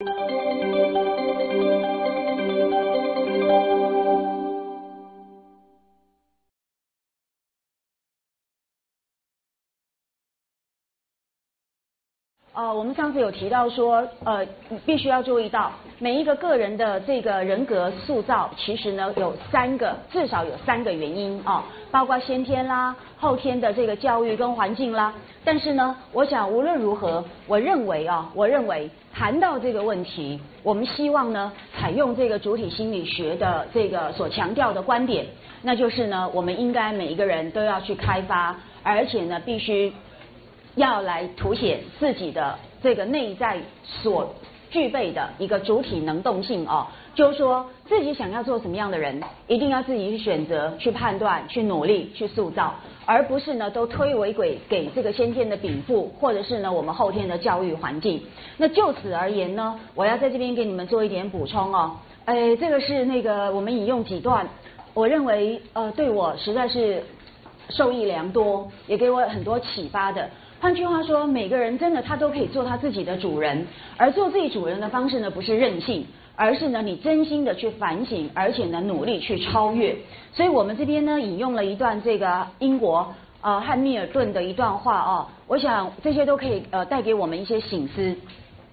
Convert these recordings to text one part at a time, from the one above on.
you. 呃，我们上次有提到说，呃，必须要注意到每一个个人的这个人格塑造，其实呢有三个，至少有三个原因啊，包括先天啦、后天的这个教育跟环境啦。但是呢，我想无论如何，我认为啊，我认为谈到这个问题，我们希望呢采用这个主体心理学的这个所强调的观点，那就是呢，我们应该每一个人都要去开发，而且呢必须。要来凸显自己的这个内在所具备的一个主体能动性哦，就是说自己想要做什么样的人，一定要自己去选择、去判断、去努力、去塑造，而不是呢都推诿给给这个先天的禀赋，或者是呢我们后天的教育环境。那就此而言呢，我要在这边给你们做一点补充哦。哎，这个是那个我们引用几段，我认为呃对我实在是受益良多，也给我很多启发的。换句话说，每个人真的他都可以做他自己的主人，而做自己主人的方式呢，不是任性，而是呢你真心的去反省，而且呢努力去超越。所以我们这边呢引用了一段这个英国呃汉密尔顿的一段话哦，我想这些都可以呃带给我们一些醒思。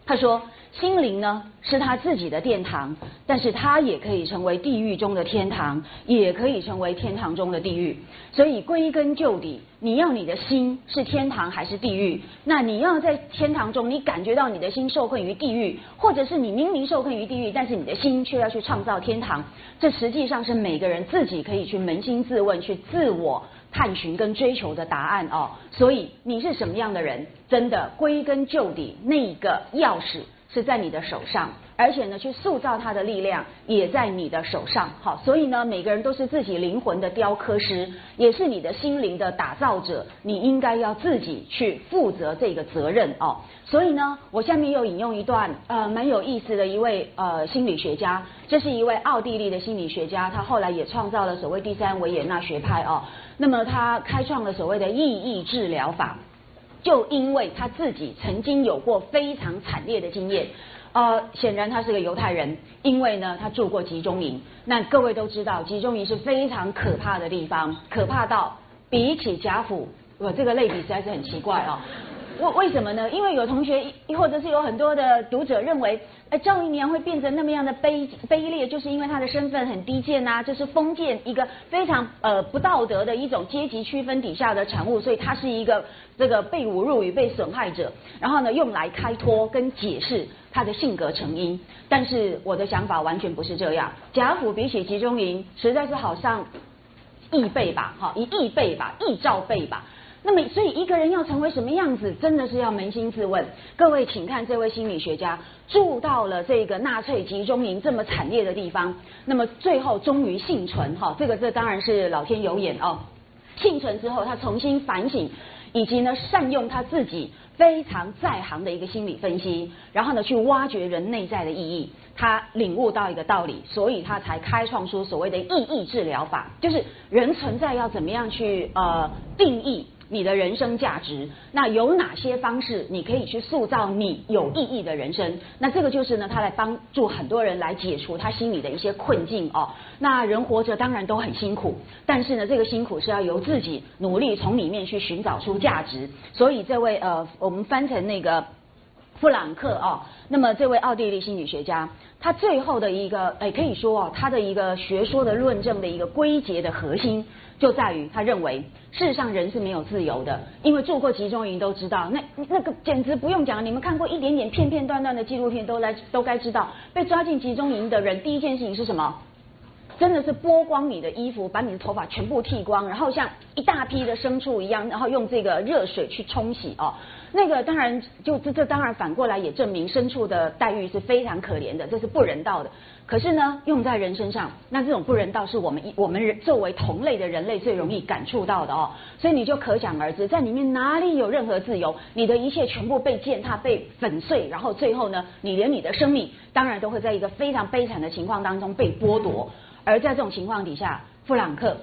他说。心灵呢是他自己的殿堂，但是他也可以成为地狱中的天堂，也可以成为天堂中的地狱。所以归根究底，你要你的心是天堂还是地狱？那你要在天堂中，你感觉到你的心受困于地狱，或者是你明明受困于地狱，但是你的心却要去创造天堂？这实际上是每个人自己可以去扪心自问、去自我探寻跟追求的答案哦。所以你是什么样的人？真的归根究底，那个钥匙。是在你的手上，而且呢，去塑造它的力量也在你的手上。好，所以呢，每个人都是自己灵魂的雕刻师，也是你的心灵的打造者。你应该要自己去负责这个责任哦。所以呢，我下面又引用一段呃蛮有意思的一位呃心理学家，这是一位奥地利的心理学家，他后来也创造了所谓第三维也纳学派哦。那么他开创了所谓的意义治疗法。就因为他自己曾经有过非常惨烈的经验，呃，显然他是个犹太人，因为呢他住过集中营。那各位都知道，集中营是非常可怕的地方，可怕到比起贾府，我这个类比实在是很奇怪哦。为为什么呢？因为有同学或者是有很多的读者认为，哎，赵姨娘会变成那么样的卑卑劣，就是因为她的身份很低贱呐，这是封建一个非常呃不道德的一种阶级区分底下的产物，所以她是一个这个被侮辱与被损害者，然后呢用来开脱跟解释她的性格成因。但是我的想法完全不是这样，贾府比起集中营实在是好上亿倍吧，哈，一亿倍吧，亿兆倍吧。那么，所以一个人要成为什么样子，真的是要扪心自问。各位，请看这位心理学家住到了这个纳粹集中营这么惨烈的地方，那么最后终于幸存哈，这个这当然是老天有眼哦。幸存之后，他重新反省，以及呢善用他自己非常在行的一个心理分析，然后呢去挖掘人内在的意义。他领悟到一个道理，所以他才开创出所谓的意义治疗法，就是人存在要怎么样去呃定义。你的人生价值，那有哪些方式你可以去塑造你有意义的人生？那这个就是呢，他来帮助很多人来解除他心里的一些困境哦。那人活着当然都很辛苦，但是呢，这个辛苦是要由自己努力从里面去寻找出价值。所以这位呃，我们翻成那个弗朗克哦，那么这位奥地利心理学家，他最后的一个哎，可以说哦，他的一个学说的论证的一个归结的核心。就在于他认为，事实上人是没有自由的，因为住过集中营都知道，那那个简直不用讲，你们看过一点点片片段段的纪录片，都来都该知道，被抓进集中营的人第一件事情是什么？真的是剥光你的衣服，把你的头发全部剃光，然后像一大批的牲畜一样，然后用这个热水去冲洗哦。那个当然，就这这当然反过来也证明牲畜的待遇是非常可怜的，这是不人道的。可是呢，用在人身上，那这种不人道是我们一我们人作为同类的人类最容易感触到的哦。所以你就可想而知，在里面哪里有任何自由？你的一切全部被践踏、被粉碎，然后最后呢，你连你的生命当然都会在一个非常悲惨的情况当中被剥夺。而在这种情况底下，弗朗克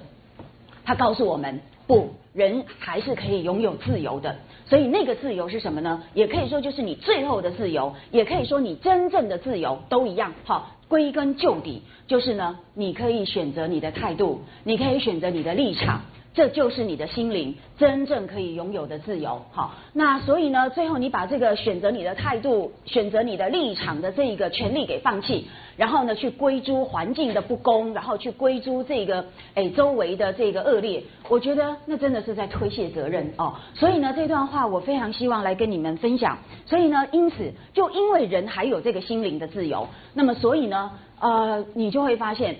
他告诉我们。不，人还是可以拥有自由的。所以那个自由是什么呢？也可以说就是你最后的自由，也可以说你真正的自由都一样。好，归根究底就是呢，你可以选择你的态度，你可以选择你的立场。这就是你的心灵真正可以拥有的自由，好，那所以呢，最后你把这个选择你的态度、选择你的立场的这一个权利给放弃，然后呢，去归诸环境的不公，然后去归诸这个哎周围的这个恶劣，我觉得那真的是在推卸责任哦。所以呢，这段话我非常希望来跟你们分享。所以呢，因此就因为人还有这个心灵的自由，那么所以呢，呃，你就会发现。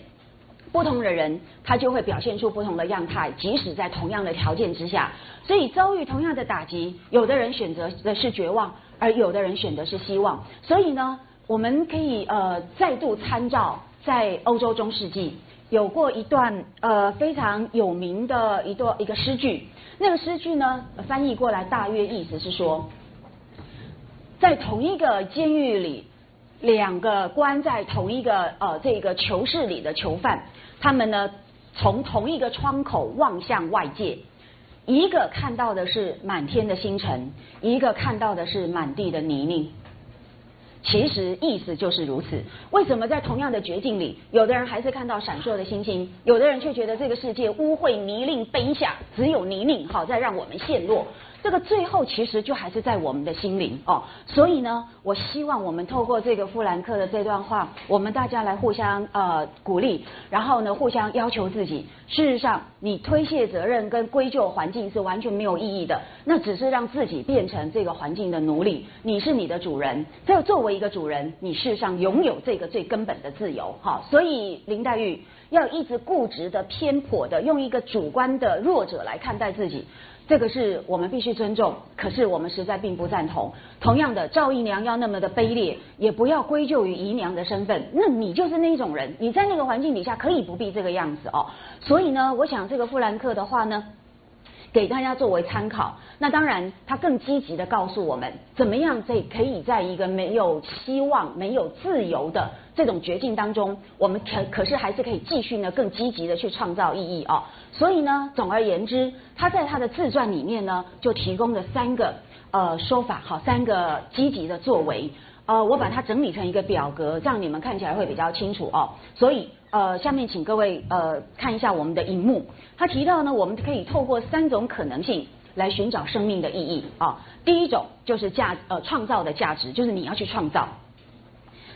不同的人，他就会表现出不同的样态，即使在同样的条件之下，所以遭遇同样的打击，有的人选择的是绝望，而有的人选的是希望。所以呢，我们可以呃再度参照在欧洲中世纪有过一段呃非常有名的一段一个诗句，那个诗句呢翻译过来大约意思是说，在同一个监狱里。两个关在同一个呃这个囚室里的囚犯，他们呢从同一个窗口望向外界，一个看到的是满天的星辰，一个看到的是满地的泥泞。其实意思就是如此。为什么在同样的绝境里，有的人还是看到闪烁的星星，有的人却觉得这个世界污秽泥泞卑下，只有泥泞好在让我们陷落。这个最后其实就还是在我们的心灵哦，所以呢，我希望我们透过这个富兰克的这段话，我们大家来互相呃鼓励，然后呢互相要求自己。事实上，你推卸责任跟归咎环境是完全没有意义的，那只是让自己变成这个环境的奴隶。你是你的主人，这作为一个主人，你事实上拥有这个最根本的自由。哈，所以林黛玉要一直固执的偏颇的用一个主观的弱者来看待自己。这个是我们必须尊重，可是我们实在并不赞同。同样的，赵姨娘要那么的卑劣，也不要归咎于姨娘的身份。那你就是那种人，你在那个环境底下可以不必这个样子哦。所以呢，我想这个富兰克的话呢。给大家作为参考。那当然，他更积极的告诉我们，怎么样在可以在一个没有希望、没有自由的这种绝境当中，我们可可是还是可以继续呢，更积极的去创造意义啊。所以呢，总而言之，他在他的自传里面呢，就提供了三个呃说法，好，三个积极的作为。呃，我把它整理成一个表格，这样你们看起来会比较清楚哦。所以呃，下面请各位呃看一下我们的荧幕。他提到呢，我们可以透过三种可能性来寻找生命的意义啊。第一种就是价呃创造的价值，就是你要去创造。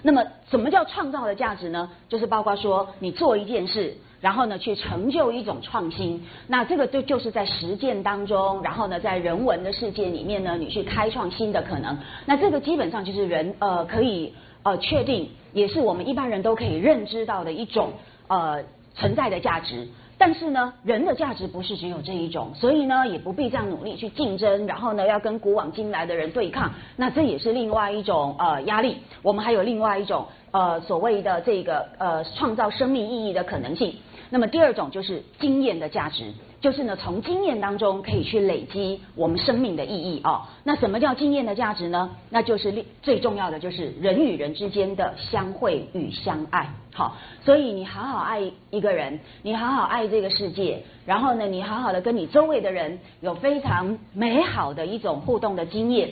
那么什么叫创造的价值呢？就是包括说你做一件事。然后呢，去成就一种创新，那这个就就是在实践当中，然后呢，在人文的世界里面呢，你去开创新的可能。那这个基本上就是人呃可以呃确定，也是我们一般人都可以认知到的一种呃存在的价值。但是呢，人的价值不是只有这一种，所以呢，也不必这样努力去竞争，然后呢，要跟古往今来的人对抗。那这也是另外一种呃压力。我们还有另外一种呃所谓的这个呃创造生命意义的可能性。那么第二种就是经验的价值，就是呢从经验当中可以去累积我们生命的意义哦。那什么叫经验的价值呢？那就是最重要的就是人与人之间的相会与相爱。好，所以你好好爱一个人，你好好爱这个世界，然后呢，你好好的跟你周围的人有非常美好的一种互动的经验。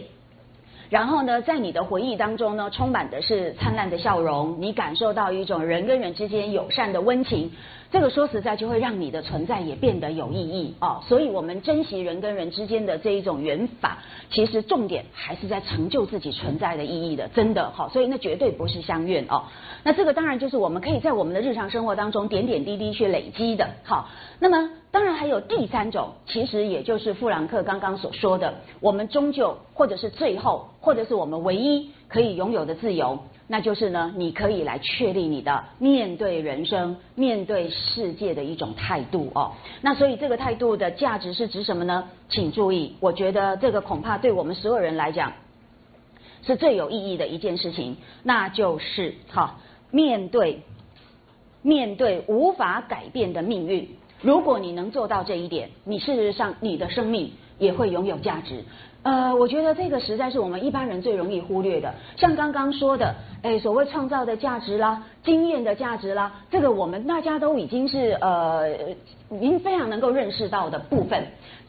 然后呢，在你的回忆当中呢，充满的是灿烂的笑容，你感受到一种人跟人之间友善的温情。这个说实在就会让你的存在也变得有意义哦，所以我们珍惜人跟人之间的这一种缘法，其实重点还是在成就自己存在的意义的，真的好，所以那绝对不是相怨哦。那这个当然就是我们可以在我们的日常生活当中点点滴滴去累积的，好。那么当然还有第三种，其实也就是富兰克刚刚所说的，我们终究或者是最后，或者是我们唯一可以拥有的自由。那就是呢，你可以来确立你的面对人生、面对世界的一种态度哦。那所以这个态度的价值是指什么呢？请注意，我觉得这个恐怕对我们所有人来讲是最有意义的一件事情，那就是哈，面对面对无法改变的命运。如果你能做到这一点，你事实上你的生命也会拥有价值。呃，我觉得这个实在是我们一般人最容易忽略的。像刚刚说的，哎，所谓创造的价值啦，经验的价值啦，这个我们大家都已经是呃，已经非常能够认识到的部分。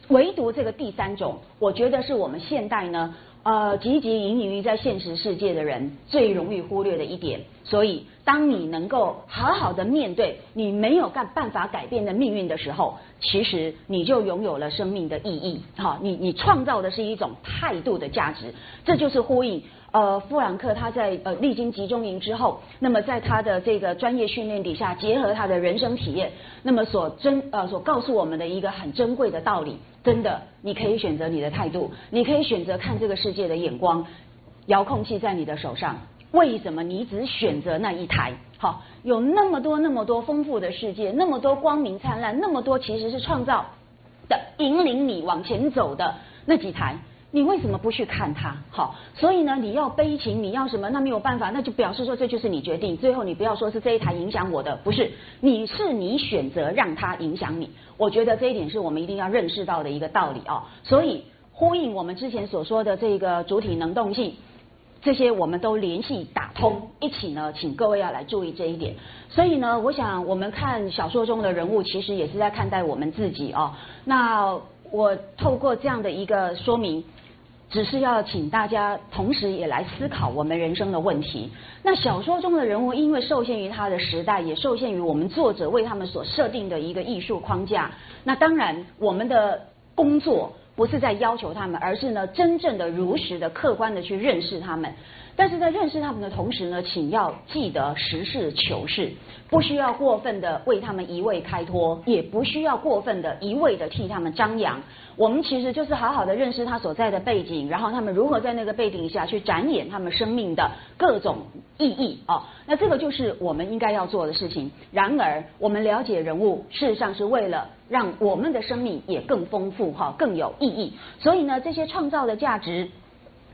唯独这个第三种，我觉得是我们现代呢。呃，汲汲营营于在现实世界的人最容易忽略的一点，所以当你能够好好的面对你没有干办法改变的命运的时候，其实你就拥有了生命的意义。哈，你你创造的是一种态度的价值，这就是呼应。呃，富兰克他在呃历经集中营之后，那么在他的这个专业训练底下，结合他的人生体验，那么所珍呃所告诉我们的一个很珍贵的道理，真的，你可以选择你的态度，你可以选择看这个世界的眼光，遥控器在你的手上，为什么你只选择那一台？好，有那么多那么多丰富的世界，那么多光明灿烂，那么多其实是创造的引领你往前走的那几台。你为什么不去看他？好，所以呢，你要悲情，你要什么？那没有办法，那就表示说这就是你决定。最后你不要说是这一台影响我的，不是，你是你选择让它影响你。我觉得这一点是我们一定要认识到的一个道理啊。所以呼应我们之前所说的这个主体能动性，这些我们都联系打通一起呢，请各位要来注意这一点。所以呢，我想我们看小说中的人物，其实也是在看待我们自己哦。那我透过这样的一个说明。只是要请大家同时也来思考我们人生的问题。那小说中的人物，因为受限于他的时代，也受限于我们作者为他们所设定的一个艺术框架。那当然，我们的工作不是在要求他们，而是呢，真正的如实的、客观的去认识他们。但是在认识他们的同时呢，请要记得实事求是，不需要过分的为他们一味开脱，也不需要过分的一味的替他们张扬。我们其实就是好好的认识他所在的背景，然后他们如何在那个背景下去展演他们生命的各种意义啊。那这个就是我们应该要做的事情。然而，我们了解人物，事实上是为了让我们的生命也更丰富哈，更有意义。所以呢，这些创造的价值，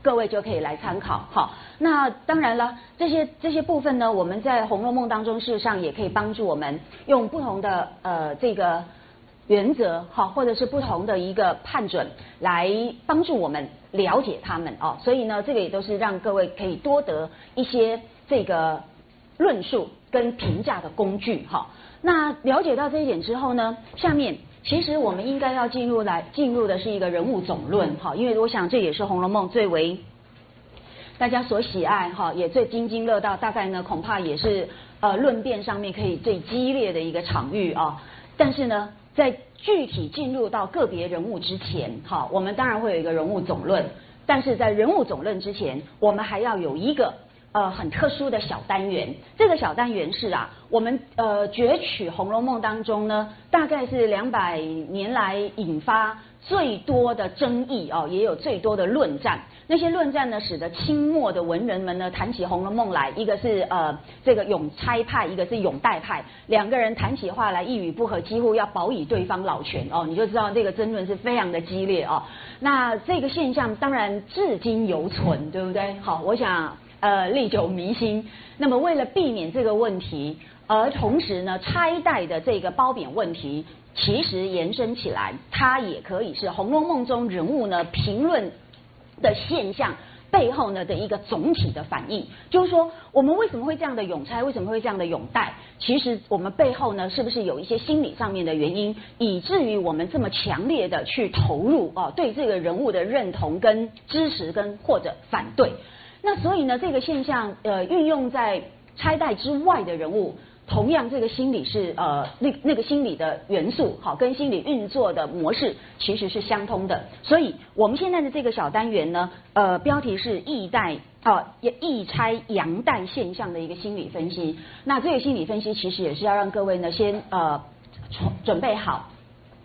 各位就可以来参考哈。那当然了，这些这些部分呢，我们在《红楼梦》当中，事实上也可以帮助我们用不同的呃这个。原则哈，或者是不同的一个判准，来帮助我们了解他们哦。所以呢，这个也都是让各位可以多得一些这个论述跟评价的工具哈。那了解到这一点之后呢，下面其实我们应该要进入来进入的是一个人物总论哈，因为我想这也是《红楼梦》最为大家所喜爱哈，也最津津乐道，大概呢恐怕也是呃论辩上面可以最激烈的一个场域啊。但是呢。在具体进入到个别人物之前，哈，我们当然会有一个人物总论，但是在人物总论之前，我们还要有一个呃很特殊的小单元。这个小单元是啊，我们呃攫取《红楼梦》当中呢，大概是两百年来引发最多的争议哦，也有最多的论战。那些论战呢，使得清末的文人们呢谈起《红楼梦》来，一个是呃这个永差派，一个是永代派，两个人谈起话来一语不合，几乎要保以对方老拳哦，你就知道这个争论是非常的激烈哦。那这个现象当然至今犹存，对不对？好，我想呃历久弥新。那么为了避免这个问题，而同时呢拆代的这个褒贬问题，其实延伸起来，它也可以是《红楼梦》中人物呢评论。的现象背后呢的一个总体的反应，就是说我们为什么会这样的永猜，为什么会这样的永戴？其实我们背后呢是不是有一些心理上面的原因，以至于我们这么强烈的去投入哦对这个人物的认同跟支持跟或者反对？那所以呢这个现象呃运用在拆代之外的人物。同样，这个心理是呃，那那个心理的元素，好，跟心理运作的模式其实是相通的。所以，我们现在的这个小单元呢，呃，标题是易代哦，易拆阳代现象的一个心理分析。那这个心理分析其实也是要让各位呢，先呃，准备好，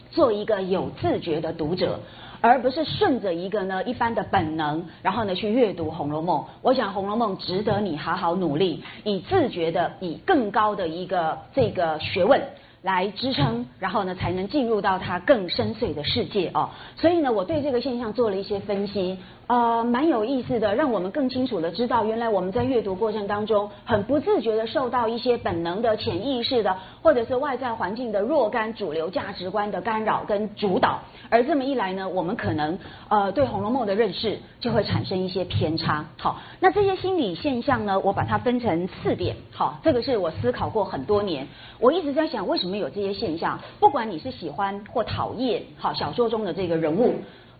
做一个有自觉的读者。而不是顺着一个呢一般的本能，然后呢去阅读《红楼梦》。我想《红楼梦》值得你好好努力，以自觉的、以更高的一个这个学问来支撑，然后呢才能进入到它更深邃的世界哦。所以呢，我对这个现象做了一些分析。呃，蛮有意思的，让我们更清楚的知道，原来我们在阅读过程当中，很不自觉的受到一些本能的、潜意识的，或者是外在环境的若干主流价值观的干扰跟主导，而这么一来呢，我们可能呃对《红楼梦》的认识就会产生一些偏差。好，那这些心理现象呢，我把它分成四点。好，这个是我思考过很多年，我一直在想，为什么有这些现象？不管你是喜欢或讨厌，好小说中的这个人物。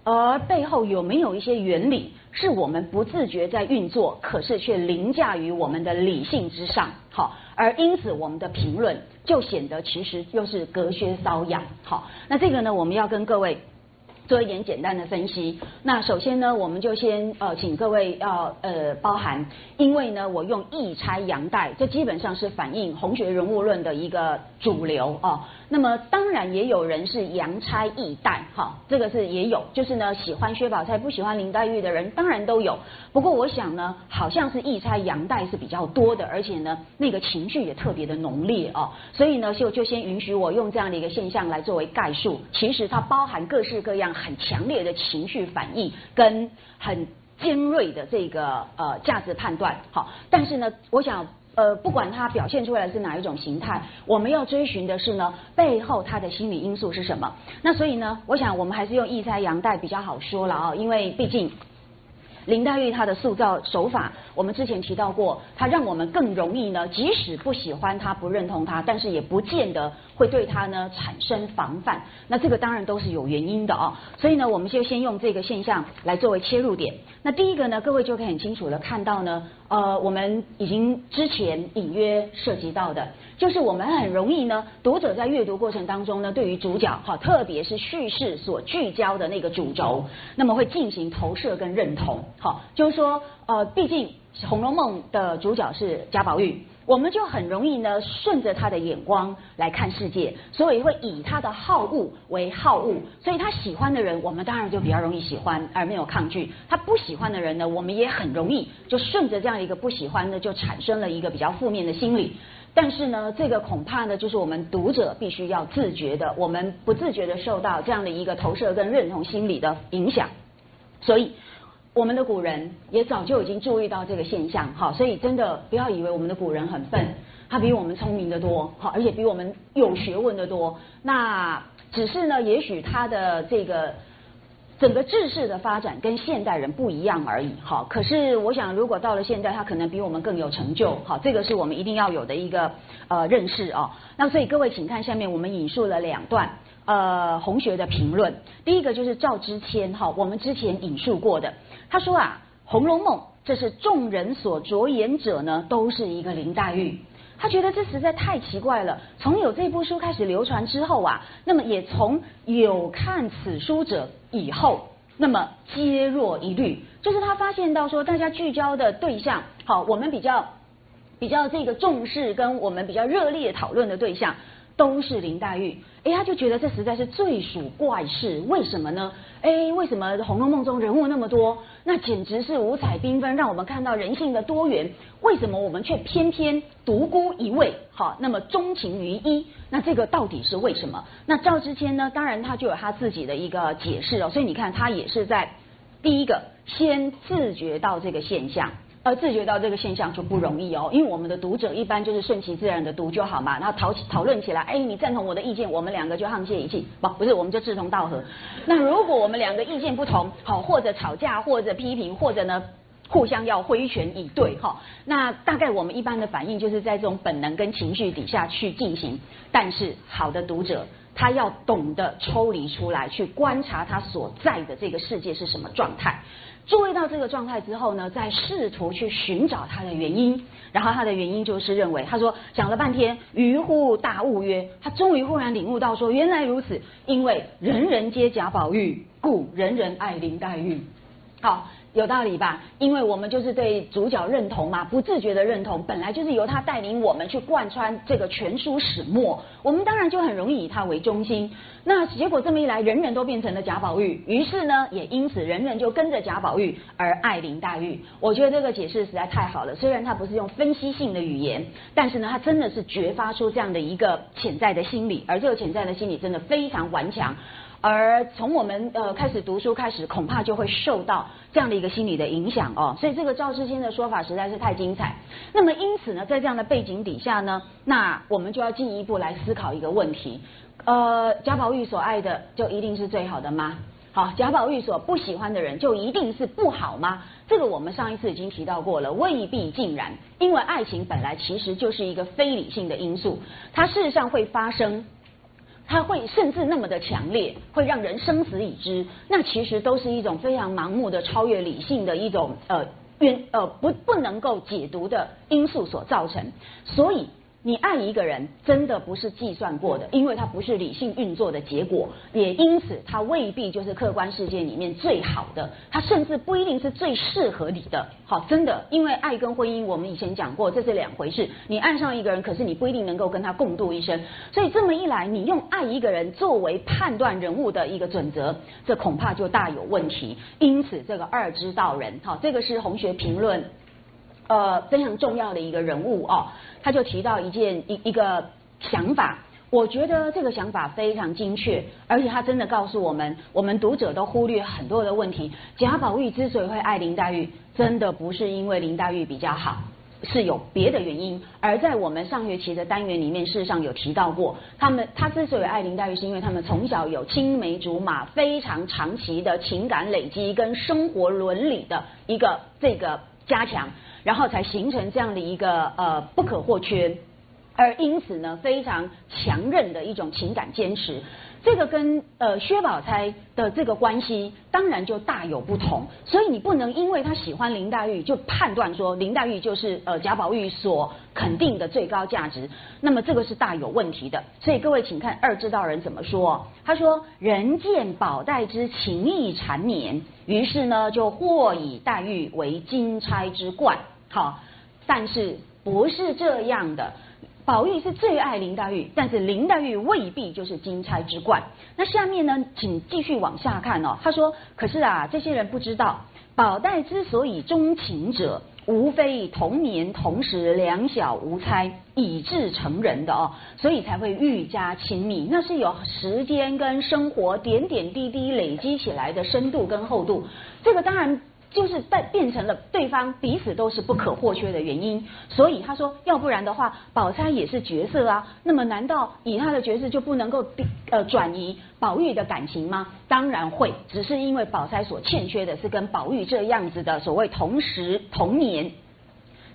而背后有没有一些原理，是我们不自觉在运作，可是却凌驾于我们的理性之上，好，而因此我们的评论就显得其实又是隔靴搔痒，好，那这个呢，我们要跟各位。做一点简单的分析。那首先呢，我们就先呃，请各位要呃包含，因为呢，我用一拆阳代，这基本上是反映红学人物论的一个主流哦。那么当然也有人是阳拆易代，哈，这个是也有，就是呢喜欢薛宝钗不喜欢林黛玉的人当然都有。不过我想呢，好像是易拆阳代是比较多的，而且呢那个情绪也特别的浓烈哦。所以呢就就先允许我用这样的一个现象来作为概述，其实它包含各式各样。很强烈的情绪反应跟很尖锐的这个呃价值判断，好，但是呢，我想呃不管他表现出来是哪一种形态，我们要追寻的是呢背后他的心理因素是什么。那所以呢，我想我们还是用一猜阳代比较好说了啊，因为毕竟。林黛玉她的塑造手法，我们之前提到过，她让我们更容易呢，即使不喜欢她、不认同她，但是也不见得会对它呢产生防范。那这个当然都是有原因的啊。所以呢，我们就先用这个现象来作为切入点。那第一个呢，各位就可以很清楚的看到呢，呃，我们已经之前隐约涉及到的。就是我们很容易呢，读者在阅读过程当中呢，对于主角哈，特别是叙事所聚焦的那个主轴，那么会进行投射跟认同。好，就是说，呃，毕竟《红楼梦》的主角是贾宝玉，我们就很容易呢，顺着他的眼光来看世界，所以会以他的好恶为好恶，所以他喜欢的人，我们当然就比较容易喜欢，而没有抗拒；他不喜欢的人呢，我们也很容易就顺着这样一个不喜欢呢，就产生了一个比较负面的心理。但是呢，这个恐怕呢，就是我们读者必须要自觉的，我们不自觉的受到这样的一个投射跟认同心理的影响。所以，我们的古人也早就已经注意到这个现象，好，所以真的不要以为我们的古人很笨，他比我们聪明的多，好，而且比我们有学问的多。那只是呢，也许他的这个。整个知识的发展跟现代人不一样而已，好。可是我想，如果到了现代，他可能比我们更有成就，好。这个是我们一定要有的一个呃认识哦。那所以各位，请看下面我们引述了两段呃红学的评论。第一个就是赵之谦，哈，我们之前引述过的，他说啊，《红楼梦》这是众人所着眼者呢，都是一个林黛玉。他觉得这实在太奇怪了。从有这部书开始流传之后啊，那么也从有看此书者以后，那么皆若一律，就是他发现到说，大家聚焦的对象，好，我们比较比较这个重视跟我们比较热烈讨论的对象。都是林黛玉，哎，他就觉得这实在是最属怪事。为什么呢？哎，为什么《红楼梦》中人物那么多？那简直是五彩缤纷，让我们看到人性的多元。为什么我们却偏偏独孤一位？好，那么钟情于一，那这个到底是为什么？那赵之谦呢？当然他就有他自己的一个解释哦。所以你看，他也是在第一个先自觉到这个现象。呃，自觉到这个现象就不容易哦，因为我们的读者一般就是顺其自然的读就好嘛，然后讨讨论起来，哎，你赞同我的意见，我们两个就沆瀣一气，不，不是，我们就志同道合。那如果我们两个意见不同，好，或者吵架，或者批评，或者呢，互相要挥拳以对，哈，那大概我们一般的反应就是在这种本能跟情绪底下去进行。但是好的读者，他要懂得抽离出来，去观察他所在的这个世界是什么状态。注意到这个状态之后呢，再试图去寻找他的原因，然后他的原因就是认为，他说讲了半天，于乎大悟曰，他终于忽然领悟到说，原来如此，因为人人皆贾宝玉，故人人爱林黛玉。好。有道理吧？因为我们就是对主角认同嘛，不自觉的认同，本来就是由他带领我们去贯穿这个全书始末，我们当然就很容易以他为中心。那结果这么一来，人人都变成了贾宝玉，于是呢，也因此人人就跟着贾宝玉而爱林黛玉。我觉得这个解释实在太好了，虽然他不是用分析性的语言，但是呢，他真的是觉发出这样的一个潜在的心理，而这个潜在的心理真的非常顽强。而从我们呃开始读书开始，恐怕就会受到这样的一个心理的影响哦。所以这个赵世新的说法实在是太精彩。那么因此呢，在这样的背景底下呢，那我们就要进一步来思考一个问题：呃，贾宝玉所爱的就一定是最好的吗？好，贾宝玉所不喜欢的人就一定是不好吗？这个我们上一次已经提到过了，未必尽然。因为爱情本来其实就是一个非理性的因素，它事实上会发生。它会甚至那么的强烈，会让人生死已知。那其实都是一种非常盲目的、超越理性的一种呃原呃不不能够解读的因素所造成。所以。你爱一个人，真的不是计算过的，因为它不是理性运作的结果，也因此它未必就是客观世界里面最好的，它甚至不一定是最适合你的。好，真的，因为爱跟婚姻，我们以前讲过，这是两回事。你爱上一个人，可是你不一定能够跟他共度一生，所以这么一来，你用爱一个人作为判断人物的一个准则，这恐怕就大有问题。因此，这个二之道人，好，这个是红学评论。呃，非常重要的一个人物哦，他就提到一件一一个想法，我觉得这个想法非常精确，而且他真的告诉我们，我们读者都忽略很多的问题。贾宝玉之所以会爱林黛玉，真的不是因为林黛玉比较好，是有别的原因。而在我们上学期的单元里面，事实上有提到过，他们他之所以爱林黛玉，是因为他们从小有青梅竹马，非常长期的情感累积跟生活伦理的一个这个加强。然后才形成这样的一个呃不可或缺，而因此呢非常强韧的一种情感坚持，这个跟呃薛宝钗的这个关系当然就大有不同，所以你不能因为他喜欢林黛玉就判断说林黛玉就是呃贾宝玉所肯定的最高价值，那么这个是大有问题的。所以各位请看二知道人怎么说，他说人见宝黛之情意缠绵，于是呢就或以黛玉为金钗之冠。好，但是不是这样的？宝玉是最爱林黛玉，但是林黛玉未必就是金钗之冠。那下面呢，请继续往下看哦。他说：“可是啊，这些人不知道，宝黛之所以钟情者，无非同年同时两小无猜，以致成人的哦，所以才会愈加亲密。那是有时间跟生活点点滴滴累积起来的深度跟厚度。这个当然。”就是变变成了对方彼此都是不可或缺的原因，所以他说，要不然的话，宝钗也是角色啊，那么难道以他的角色就不能够呃转移宝玉的感情吗？当然会，只是因为宝钗所欠缺的是跟宝玉这样子的所谓同时同年。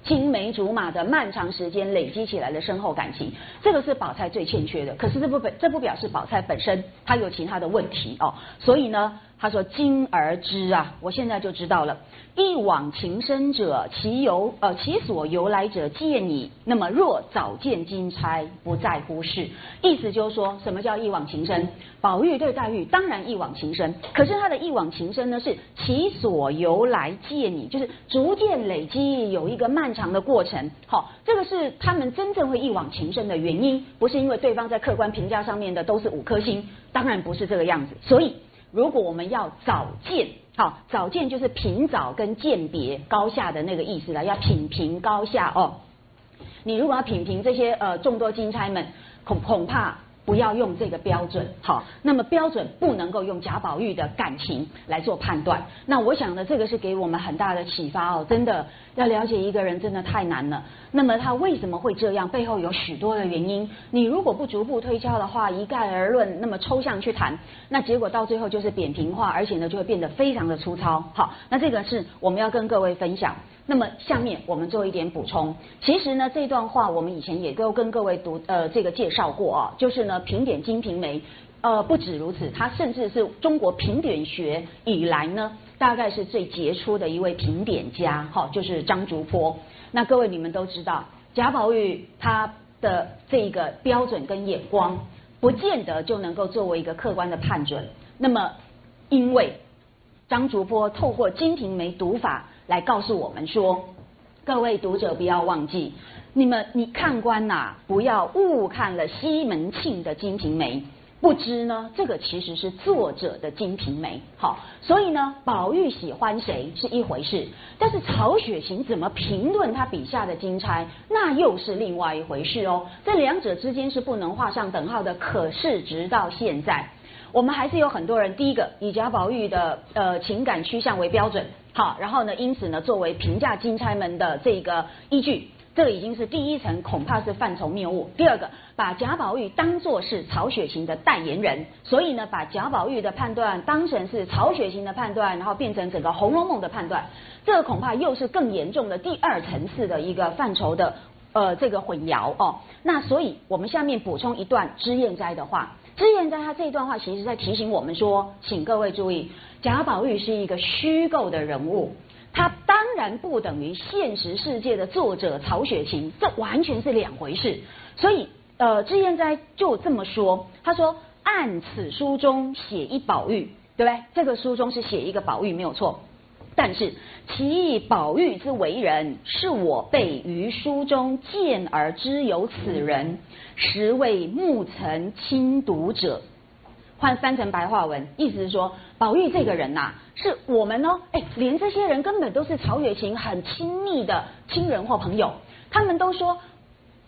青梅竹马的漫长时间累积起来的深厚感情，这个是宝钗最欠缺的。可是这不本这不表示宝钗本身她有其他的问题哦。所以呢，他说今而知啊，我现在就知道了。一往情深者，其由呃其所由来者见矣。那么若早见金钗，不在乎事。意思就是说什么叫一往情深？宝玉对黛玉当然一往情深，可是他的一往情深呢，是其所由来见你，就是逐渐累积有一个漫长的过程。好，这个是他们真正会一往情深的原因，不是因为对方在客观评价上面的都是五颗星，当然不是这个样子。所以如果我们要早见。好，早见就是品早跟鉴别高下的那个意思了，要品评高下哦。你如果要品评这些呃众多金钗们，恐恐怕。不要用这个标准，好，那么标准不能够用贾宝玉的感情来做判断。那我想呢，这个是给我们很大的启发哦。真的要了解一个人，真的太难了。那么他为什么会这样？背后有许多的原因。你如果不逐步推敲的话，一概而论，那么抽象去谈，那结果到最后就是扁平化，而且呢就会变得非常的粗糙。好，那这个是我们要跟各位分享。那么下面我们做一点补充。其实呢，这段话我们以前也都跟各位读呃这个介绍过啊，就是呢评点《金瓶梅》呃不止如此，它甚至是中国评点学以来呢大概是最杰出的一位评点家哈，就是张竹坡。那各位你们都知道，贾宝玉他的这个标准跟眼光，不见得就能够作为一个客观的判准。那么因为张竹坡透过《金瓶梅》读法。来告诉我们说，各位读者不要忘记，你们你看官呐，不要误看了西门庆的《金瓶梅》，不知呢，这个其实是作者的《金瓶梅》。好，所以呢，宝玉喜欢谁是一回事，但是曹雪芹怎么评论他笔下的金钗，那又是另外一回事哦。这两者之间是不能画上等号的。可是直到现在。我们还是有很多人，第一个以贾宝玉的呃情感趋向为标准，好，然后呢，因此呢，作为评价金钗们的这个依据。这已经是第一层，恐怕是范畴谬误。第二个，把贾宝玉当作是曹雪芹的代言人，所以呢，把贾宝玉的判断当成是曹雪芹的判断，然后变成整个《红楼梦》的判断，这个恐怕又是更严重的第二层次的一个范畴的呃这个混淆哦。那所以我们下面补充一段脂砚斋的话，脂砚斋他这一段话其实在提醒我们说，请各位注意，贾宝玉是一个虚构的人物。他当然不等于现实世界的作者曹雪芹，这完全是两回事。所以，呃，脂砚斋就这么说，他说：“按此书中写一宝玉，对不对？这个书中是写一个宝玉没有错，但是其宝玉之为人，是我辈于书中见而知有此人，实为目曾亲读者。”换翻成白话文，意思是说，宝玉这个人呐，是我们哦，哎，连这些人根本都是曹雪芹很亲密的亲人或朋友，他们都说，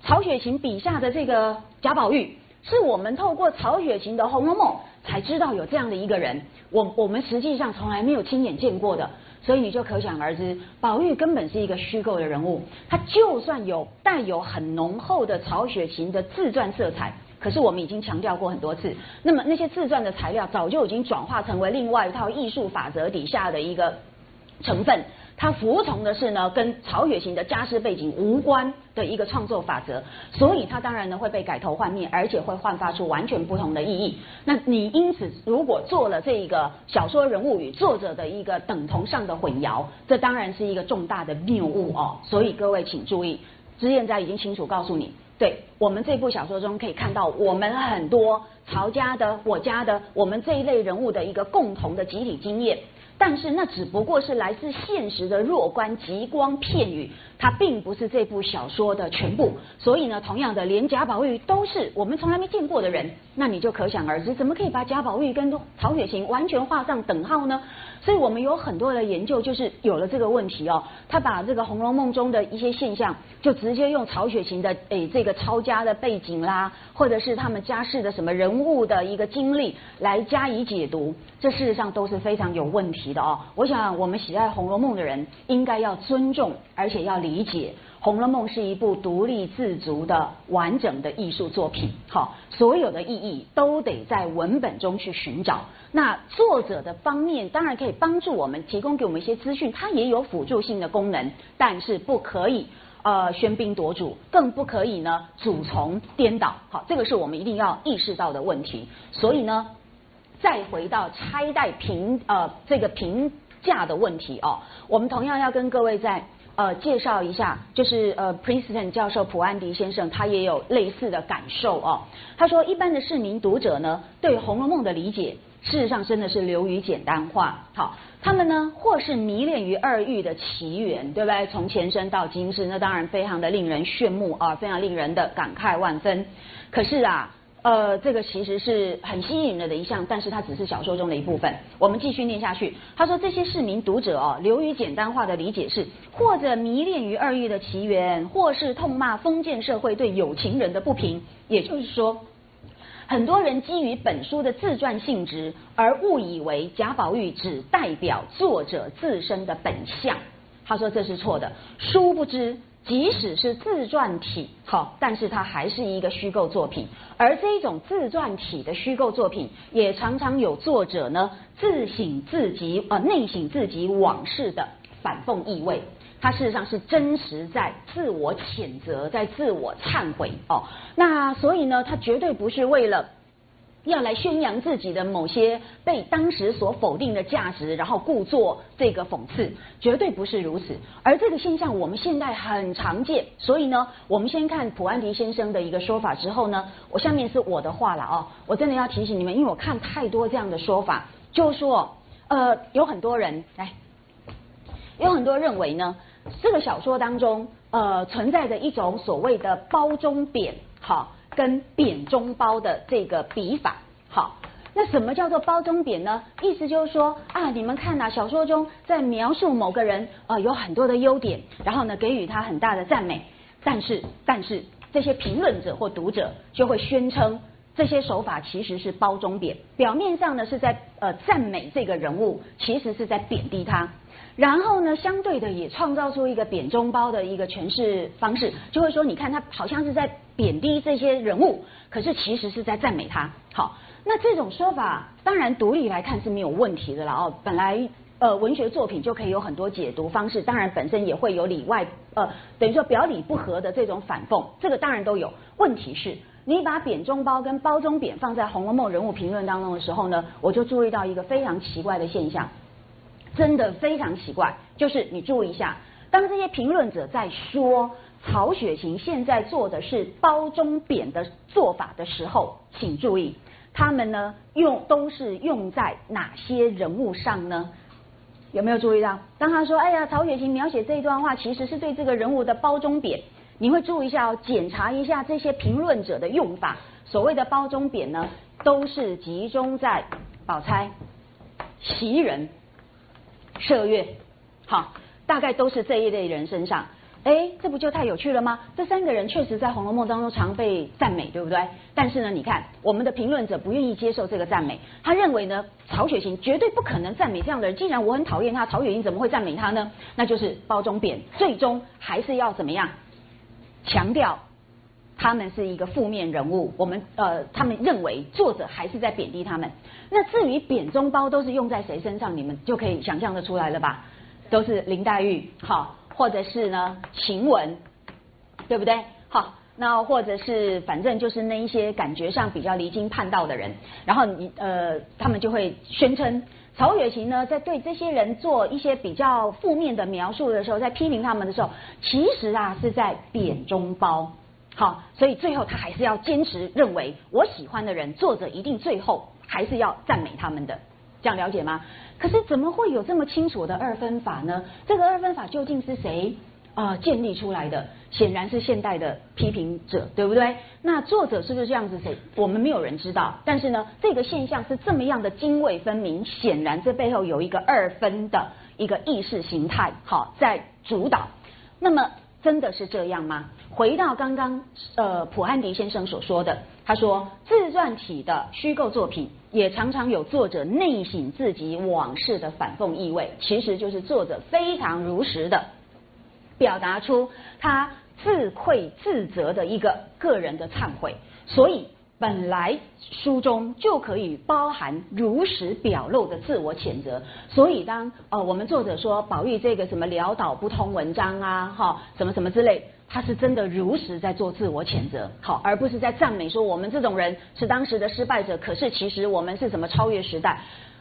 曹雪芹笔下的这个贾宝玉，是我们透过曹雪芹的《红楼梦》才知道有这样的一个人，我我们实际上从来没有亲眼见过的，所以你就可想而知，宝玉根本是一个虚构的人物，他就算有带有很浓厚的曹雪芹的自传色彩。可是我们已经强调过很多次，那么那些自传的材料早就已经转化成为另外一套艺术法则底下的一个成分，它服从的是呢跟曹雪芹的家世背景无关的一个创作法则，所以它当然呢会被改头换面，而且会焕发出完全不同的意义。那你因此如果做了这一个小说人物与作者的一个等同上的混淆，这当然是一个重大的谬误哦。所以各位请注意，知燕在已经清楚告诉你。对我们这部小说中可以看到，我们很多曹家的、我家的、我们这一类人物的一个共同的集体经验。但是那只不过是来自现实的若干极光片语，它并不是这部小说的全部。所以呢，同样的，连贾宝玉都是我们从来没见过的人，那你就可想而知，怎么可以把贾宝玉跟曹雪芹完全画上等号呢？所以我们有很多的研究，就是有了这个问题哦。他把这个《红楼梦》中的一些现象，就直接用曹雪芹的诶这个抄家的背景啦，或者是他们家世的什么人物的一个经历来加以解读，这事实上都是非常有问题。的哦，我想我们喜爱《红楼梦》的人应该要尊重，而且要理解，《红楼梦》是一部独立自足的完整的艺术作品。好，所有的意义都得在文本中去寻找。那作者的方面当然可以帮助我们，提供给我们一些资讯，它也有辅助性的功能，但是不可以呃喧宾夺主，更不可以呢主从颠倒。好，这个是我们一定要意识到的问题。所以呢。再回到拆代评呃这个评价的问题哦，我们同样要跟各位在呃介绍一下，就是呃 Princeton 教授普安迪先生他也有类似的感受哦。他说一般的市民读者呢，对《红楼梦》的理解，事实上真的是流于简单化。好，他们呢或是迷恋于二玉的奇缘，对不对？从前身到今世，那当然非常的令人炫目啊，非常令人的感慨万分。可是啊。呃，这个其实是很吸引人的一项，但是它只是小说中的一部分。我们继续念下去。他说，这些市民读者哦，流于简单化的理解是，或者迷恋于二玉的奇缘，或是痛骂封建社会对有情人的不平。也就是说，很多人基于本书的自传性质，而误以为贾宝玉只代表作者自身的本相。他说这是错的，殊不知。即使是自传体，好，但是它还是一个虚构作品。而这种自传体的虚构作品，也常常有作者呢自省自己，呃，内省自己往事的反讽意味。它事实上是真实在自我谴责，在自我忏悔哦。那所以呢，它绝对不是为了。要来宣扬自己的某些被当时所否定的价值，然后故作这个讽刺，绝对不是如此。而这个现象我们现在很常见，所以呢，我们先看普安迪先生的一个说法之后呢，我下面是我的话了哦，我真的要提醒你们，因为我看太多这样的说法，就说呃，有很多人来，有很多认为呢，这个小说当中呃存在着一种所谓的包中贬，好。跟贬中褒的这个笔法，好，那什么叫做褒中贬呢？意思就是说啊，你们看呐，小说中在描述某个人啊有很多的优点，然后呢给予他很大的赞美，但是但是这些评论者或读者就会宣称这些手法其实是包中贬，表面上呢是在呃赞美这个人物，其实是在贬低他。然后呢，相对的也创造出一个贬中褒的一个诠释方式，就会说，你看他好像是在贬低这些人物，可是其实是在赞美他。好，那这种说法当然独立来看是没有问题的了哦。本来呃文学作品就可以有很多解读方式，当然本身也会有里外呃等于说表里不合的这种反讽，这个当然都有。问题是，你把贬中褒跟褒中贬放在《红楼梦》人物评论当中的时候呢，我就注意到一个非常奇怪的现象。真的非常奇怪，就是你注意一下，当这些评论者在说曹雪芹现在做的是褒中贬的做法的时候，请注意，他们呢用都是用在哪些人物上呢？有没有注意到？当他说，哎呀，曹雪芹描写这一段话，其实是对这个人物的褒中贬，你会注意一下哦，检查一下这些评论者的用法，所谓的褒中贬呢，都是集中在宝钗、袭人。麝月，好，大概都是这一类人身上。哎，这不就太有趣了吗？这三个人确实在《红楼梦》当中常被赞美，对不对？但是呢，你看我们的评论者不愿意接受这个赞美，他认为呢，曹雪芹绝对不可能赞美这样的人。既然我很讨厌他，曹雪芹怎么会赞美他呢？那就是褒中贬，最终还是要怎么样强调他们是一个负面人物。我们呃，他们认为作者还是在贬低他们。那至于贬中褒都是用在谁身上，你们就可以想象的出来了吧？都是林黛玉，好，或者是呢晴雯，对不对？好，那或者是反正就是那一些感觉上比较离经叛道的人，然后你呃，他们就会宣称曹雪芹呢在对这些人做一些比较负面的描述的时候，在批评他们的时候，其实啊是在贬中褒。好，所以最后他还是要坚持认为我喜欢的人，作者一定最后。还是要赞美他们的，这样了解吗？可是怎么会有这么清楚的二分法呢？这个二分法究竟是谁啊建立出来的？显然是现代的批评者，对不对？那作者是不是这样子？谁？我们没有人知道。但是呢，这个现象是这么样的泾渭分明，显然这背后有一个二分的一个意识形态，好在主导。那么真的是这样吗？回到刚刚呃普安迪先生所说的，他说自传体的虚构作品。也常常有作者内省自己往事的反讽意味，其实就是作者非常如实的表达出他自愧自责的一个个人的忏悔，所以本来书中就可以包含如实表露的自我谴责，所以当呃我们作者说宝玉这个什么潦倒不通文章啊，哈什么什么之类。他是真的如实在做自我谴责，好，而不是在赞美说我们这种人是当时的失败者。可是其实我们是什么超越时代？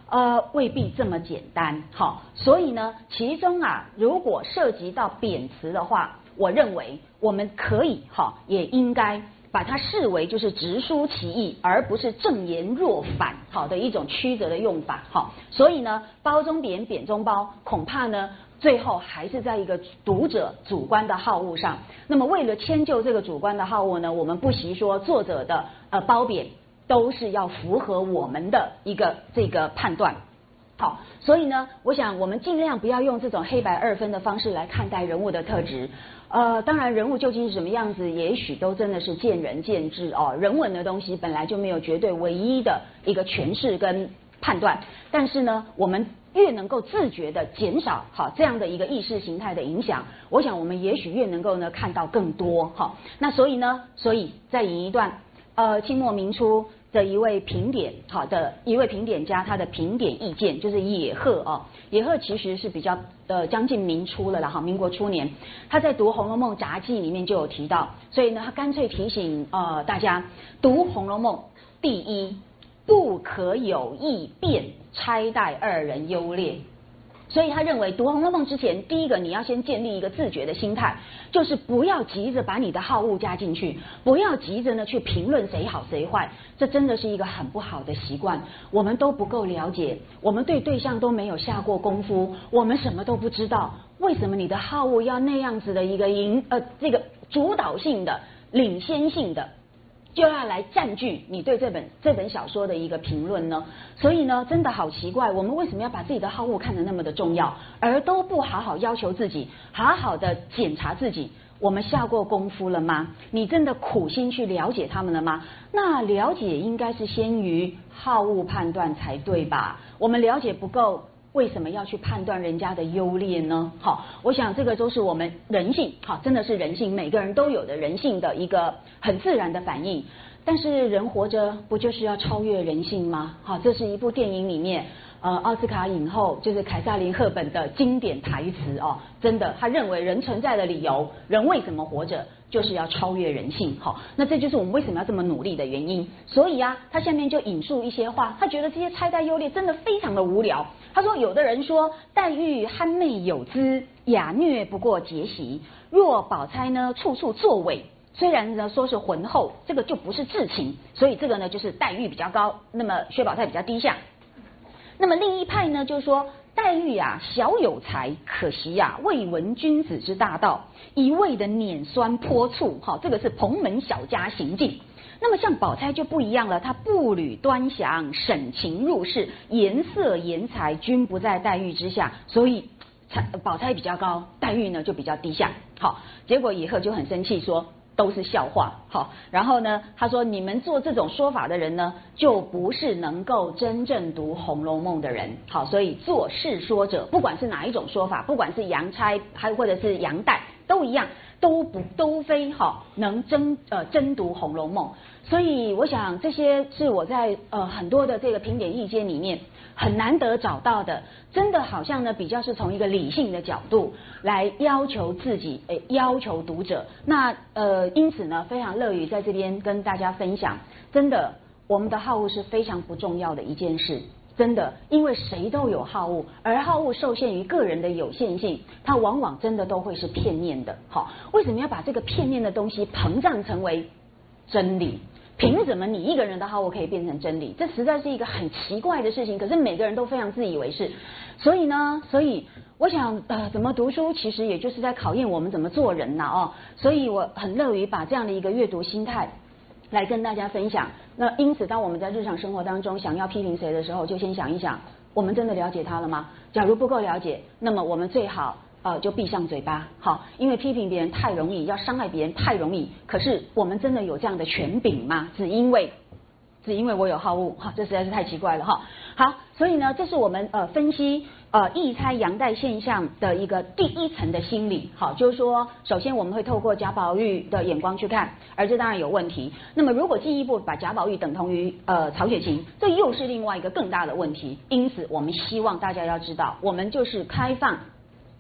呃，未必这么简单，好，所以呢，其中啊，如果涉及到贬词的话，我认为我们可以哈，也应该把它视为就是直抒其意，而不是正言若反，好的一种曲折的用法，好，所以呢，褒中贬，贬中褒，恐怕呢。最后还是在一个读者主观的好恶上。那么为了迁就这个主观的好恶呢，我们不惜说作者的呃褒贬都是要符合我们的一个这个判断。好，所以呢，我想我们尽量不要用这种黑白二分的方式来看待人物的特质。呃，当然人物究竟是什么样子，也许都真的是见仁见智哦。人文的东西本来就没有绝对唯一的一个诠释跟判断。但是呢，我们。越能够自觉的减少好这样的一个意识形态的影响，我想我们也许越能够呢看到更多哈。那所以呢，所以再引一段呃清末明初的一位评点好的一位评点家他的评点意见，就是野鹤哦。野鹤其实是比较呃将近明初了啦哈，民国初年他在读《红楼梦杂记》里面就有提到，所以呢他干脆提醒呃大家读《红楼梦》第一。不可有意变拆代二人优劣，所以他认为读《红楼梦》之前，第一个你要先建立一个自觉的心态，就是不要急着把你的好恶加进去，不要急着呢去评论谁好谁坏，这真的是一个很不好的习惯。我们都不够了解，我们对对象都没有下过功夫，我们什么都不知道。为什么你的好恶要那样子的一个引呃这个主导性的、领先性的？就要来占据你对这本这本小说的一个评论呢？所以呢，真的好奇怪，我们为什么要把自己的好恶看得那么的重要，而都不好好要求自己，好好的检查自己？我们下过功夫了吗？你真的苦心去了解他们了吗？那了解应该是先于好恶判断才对吧？我们了解不够，为什么要去判断人家的优劣呢？好，我想这个都是我们人性，好，真的是人性，每个人都有的人性的一个很自然的反应。但是人活着不就是要超越人性吗？好，这是一部电影里面。呃，奥斯卡影后就是凯撒琳·赫本的经典台词哦，真的，他认为人存在的理由，人为什么活着，就是要超越人性。好，那这就是我们为什么要这么努力的原因。所以啊，他下面就引述一些话，他觉得这些拆代优劣真的非常的无聊。他说，有的人说黛玉憨媚有姿，雅虐不过节习；若宝钗呢，处处作伪，虽然呢说是浑厚，这个就不是至情。所以这个呢，就是黛玉比较高，那么薛宝钗比较低下。那么另一派呢，就是说黛玉啊，小有才，可惜呀，未闻君子之大道，一味的碾酸泼醋，哈，这个是蓬门小家行径。那么像宝钗就不一样了，她步履端详，审情入世，颜色颜才均不在黛玉之下，所以才宝钗比较高，黛玉呢就比较低下。好，结果以后就很生气说。都是笑话，好，然后呢，他说你们做这种说法的人呢，就不是能够真正读《红楼梦》的人，好，所以做事说者，不管是哪一种说法，不管是杨钗还或者是杨代，都一样，都不都非哈能真呃真读《红楼梦》，所以我想这些是我在呃很多的这个评点意见里面。很难得找到的，真的好像呢，比较是从一个理性的角度来要求自己，诶，要求读者。那呃，因此呢，非常乐于在这边跟大家分享。真的，我们的好恶是非常不重要的一件事。真的，因为谁都有好恶，而好恶受限于个人的有限性，它往往真的都会是片面的。好，为什么要把这个片面的东西膨胀成为真理？凭什么你一个人的好恶可以变成真理？这实在是一个很奇怪的事情。可是每个人都非常自以为是，所以呢，所以我想呃，怎么读书其实也就是在考验我们怎么做人呐哦。所以我很乐于把这样的一个阅读心态来跟大家分享。那因此，当我们在日常生活当中想要批评谁的时候，就先想一想，我们真的了解他了吗？假如不够了解，那么我们最好。呃，就闭上嘴巴，好，因为批评别人太容易，要伤害别人太容易。可是我们真的有这样的权柄吗？只因为，只因为我有好恶，哈，这实在是太奇怪了，哈。好，所以呢，这是我们呃分析呃异猜阳代现象的一个第一层的心理，好，就是说，首先我们会透过贾宝玉的眼光去看，而这当然有问题。那么如果进一步把贾宝玉等同于呃曹雪芹，这又是另外一个更大的问题。因此，我们希望大家要知道，我们就是开放。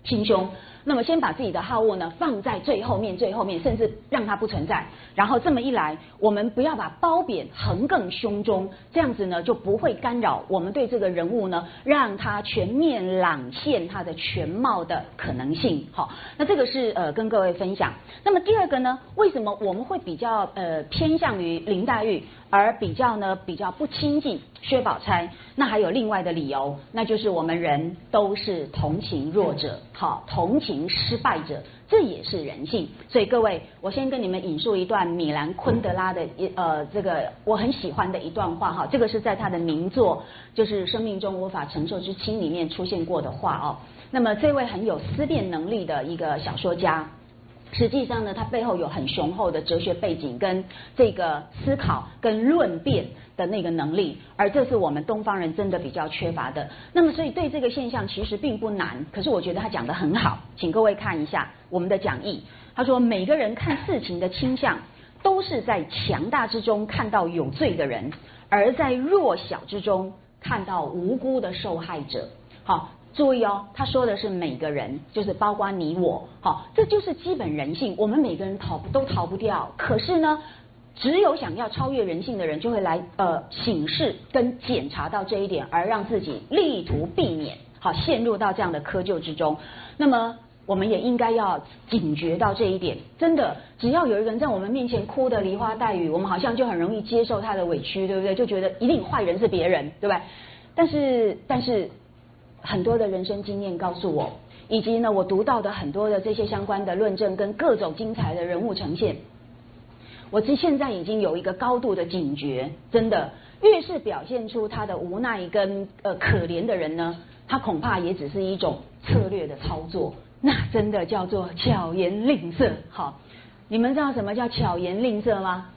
心胸，那么先把自己的好恶呢放在最后面，最后面，甚至让它不存在。然后这么一来，我们不要把褒贬横亘胸中，这样子呢就不会干扰我们对这个人物呢，让他全面朗现他的全貌的可能性。好，那这个是呃跟各位分享。那么第二个呢，为什么我们会比较呃偏向于林黛玉？而比较呢，比较不亲近薛宝钗，那还有另外的理由，那就是我们人都是同情弱者，好，同情失败者，这也是人性。所以各位，我先跟你们引述一段米兰昆德拉的一呃这个我很喜欢的一段话哈，这个是在他的名作就是《生命中无法承受之轻》里面出现过的话哦。那么这位很有思辨能力的一个小说家。实际上呢，它背后有很雄厚的哲学背景，跟这个思考跟论辩的那个能力，而这是我们东方人真的比较缺乏的。那么，所以对这个现象其实并不难，可是我觉得他讲的很好，请各位看一下我们的讲义。他说，每个人看事情的倾向，都是在强大之中看到有罪的人，而在弱小之中看到无辜的受害者。好。注意哦，他说的是每个人，就是包括你我，好，这就是基本人性，我们每个人逃都逃不掉。可是呢，只有想要超越人性的人，就会来呃醒示跟检查到这一点，而让自己力图避免好陷入到这样的窠臼之中。那么，我们也应该要警觉到这一点。真的，只要有一个人在我们面前哭的梨花带雨，我们好像就很容易接受他的委屈，对不对？就觉得一定坏人是别人，对不对？但是，但是。很多的人生经验告诉我，以及呢，我读到的很多的这些相关的论证跟各种精彩的人物呈现，我这现在已经有一个高度的警觉，真的，越是表现出他的无奈跟呃可怜的人呢，他恐怕也只是一种策略的操作。那真的叫做巧言令色。好，你们知道什么叫巧言令色吗？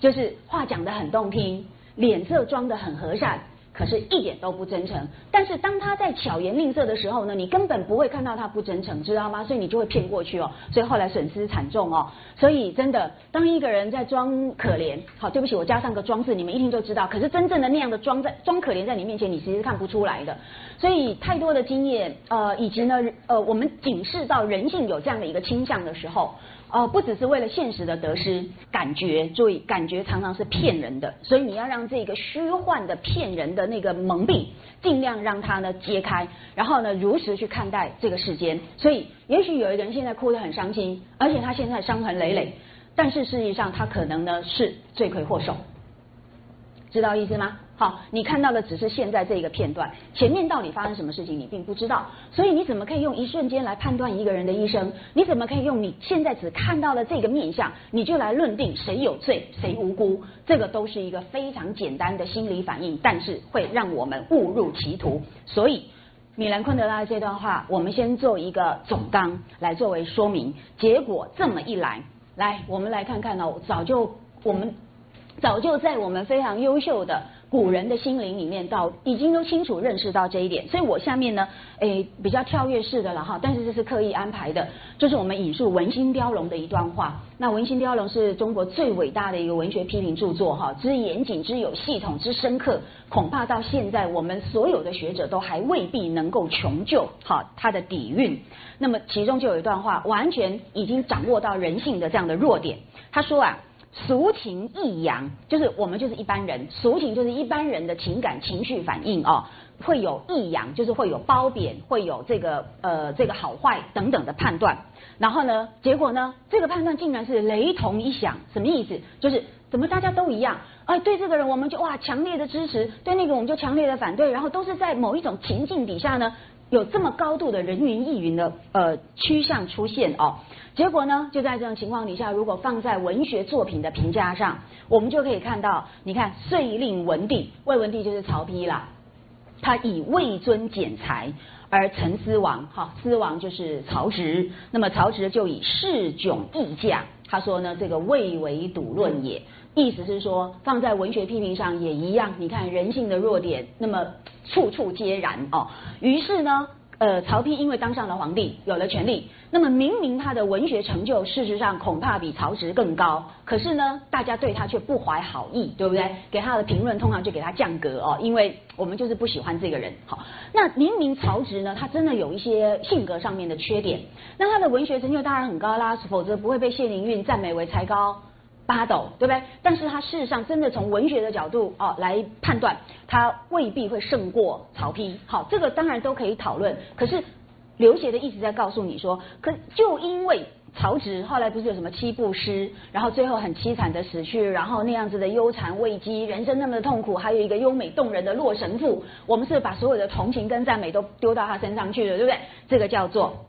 就是话讲得很动听，脸色装得很和善。可是，一点都不真诚。但是，当他在巧言令色的时候呢，你根本不会看到他不真诚，知道吗？所以你就会骗过去哦。所以后来损失惨重哦。所以真的，当一个人在装可怜，好，对不起，我加上个装字，你们一听就知道。可是真正的那样的装在装可怜在你面前，你其实看不出来的。所以太多的经验，呃，以及呢，呃，我们警示到人性有这样的一个倾向的时候。哦，不只是为了现实的得失，感觉，注意，感觉常常是骗人的，所以你要让这个虚幻的骗人的那个蒙蔽，尽量让它呢揭开，然后呢如实去看待这个世间。所以，也许有一个人现在哭得很伤心，而且他现在伤痕累累，但是事实上他可能呢是罪魁祸首，知道意思吗？好，你看到的只是现在这一个片段，前面到底发生什么事情你并不知道，所以你怎么可以用一瞬间来判断一个人的一生？你怎么可以用你现在只看到了这个面相，你就来论定谁有罪谁无辜？这个都是一个非常简单的心理反应，但是会让我们误入歧途。所以米兰昆德拉这段话，我们先做一个总纲来作为说明。结果这么一来，来我们来看看呢，早就我们早就在我们非常优秀的。古人的心灵里面，到已经都清楚认识到这一点，所以我下面呢，诶比较跳跃式的了哈，但是这是刻意安排的，就是我们引述《文心雕龙》的一段话。那《文心雕龙》是中国最伟大的一个文学批评著作哈，之严谨、之有系统、之深刻，恐怕到现在我们所有的学者都还未必能够穷究哈它的底蕴。那么其中就有一段话，完全已经掌握到人性的这样的弱点。他说啊。俗情异扬，就是我们就是一般人，俗情就是一般人的情感情绪反应哦，会有异扬，就是会有褒贬，会有这个呃这个好坏等等的判断。然后呢，结果呢，这个判断竟然是雷同一响，什么意思？就是怎么大家都一样？哎，对这个人我们就哇强烈的支持，对那个我们就强烈的反对，然后都是在某一种情境底下呢，有这么高度的人云亦云的呃趋向出现哦。结果呢？就在这种情况底下，如果放在文学作品的评价上，我们就可以看到，你看遂令文帝，魏文帝就是曹丕啦，他以魏尊减才而成思王，哈，思王就是曹植，那么曹植就以世窘异驾，他说呢，这个魏为笃论也，意思是说放在文学批评上也一样，你看人性的弱点，那么处处皆然哦。于是呢，呃，曹丕因为当上了皇帝，有了权力。那么明明他的文学成就，事实上恐怕比曹植更高，可是呢，大家对他却不怀好意，对不对？给他的评论通常就给他降格哦，因为我们就是不喜欢这个人。好，那明明曹植呢，他真的有一些性格上面的缺点，那他的文学成就当然很高啦，否则不会被谢灵运赞美为才高八斗，对不对？但是他事实上真的从文学的角度哦来判断，他未必会胜过曹丕。好，这个当然都可以讨论，可是。刘勰的意思在告诉你说，可就因为曹植后来不是有什么七步诗，然后最后很凄惨的死去，然后那样子的忧残慰藉，人生那么的痛苦，还有一个优美动人的洛神赋，我们是把所有的同情跟赞美都丢到他身上去了，对不对？这个叫做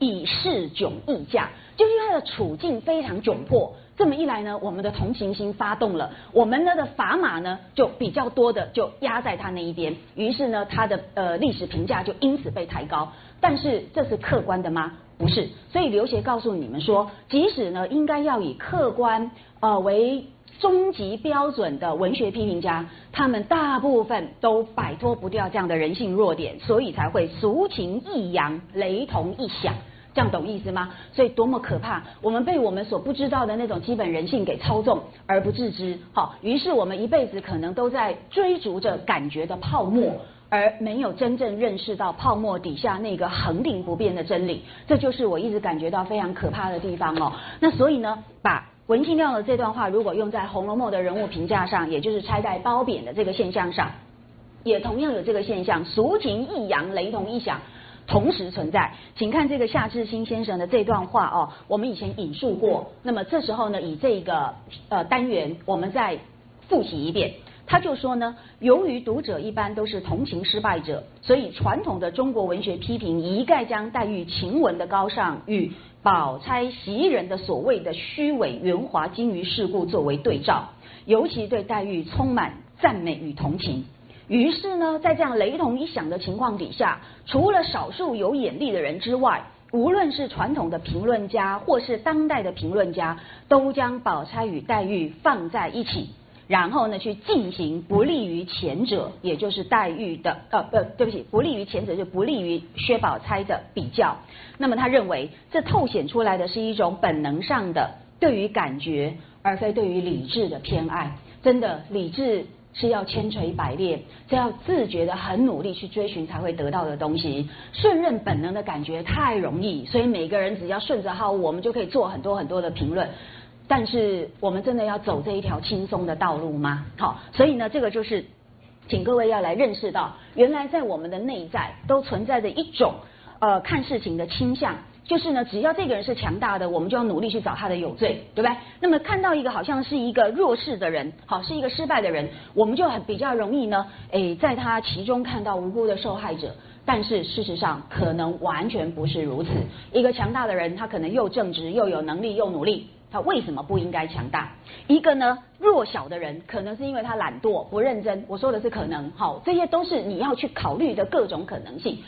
以世窘易驾，就是他的处境非常窘迫。这么一来呢，我们的同情心发动了，我们呢的砝码呢就比较多的就压在他那一边，于是呢他的呃历史评价就因此被抬高。但是这是客观的吗？不是。所以刘勰告诉你们说，即使呢，应该要以客观呃为终极标准的文学批评家，他们大部分都摆脱不掉这样的人性弱点，所以才会俗情易扬，雷同一响。这样懂意思吗？所以多么可怕！我们被我们所不知道的那种基本人性给操纵而不自知。好，于是我们一辈子可能都在追逐着感觉的泡沫。而没有真正认识到泡沫底下那个恒定不变的真理，这就是我一直感觉到非常可怕的地方哦。那所以呢，把文清亮的这段话如果用在《红楼梦》的人物评价上，也就是拆代褒贬的这个现象上，也同样有这个现象，俗情易扬，雷同一响，同时存在。请看这个夏志新先生的这段话哦，我们以前引述过。那么这时候呢，以这个呃单元，我们再复习一遍。他就说呢，由于读者一般都是同情失败者，所以传统的中国文学批评一概将黛玉晴雯的高尚与宝钗袭人的所谓的虚伪圆滑精于世故作为对照，尤其对黛玉充满赞美与同情。于是呢，在这样雷同一响的情况底下，除了少数有眼力的人之外，无论是传统的评论家，或是当代的评论家，都将宝钗与黛玉放在一起，然后呢去进行不利于前者，也就是黛玉的呃不对不起，不利于前者就不利于薛宝钗的比较。那么他认为这透显出来的是一种本能上的对于感觉，而非对于理智的偏爱。真的理智。是要千锤百炼，是要自觉的很努力去追寻才会得到的东西。顺任本能的感觉太容易，所以每个人只要顺着号，我们就可以做很多很多的评论。但是我们真的要走这一条轻松的道路吗？好，所以呢，这个就是请各位要来认识到，原来在我们的内在都存在着一种呃看事情的倾向。就是呢，只要这个人是强大的，我们就要努力去找他的有罪，对不对？那么看到一个好像是一个弱势的人，好是一个失败的人，我们就很比较容易呢，诶，在他其中看到无辜的受害者。但是事实上可能完全不是如此。一个强大的人，他可能又正直又有能力又努力，他为什么不应该强大？一个呢弱小的人，可能是因为他懒惰不认真。我说的是可能，好，这些都是你要去考虑的各种可能性。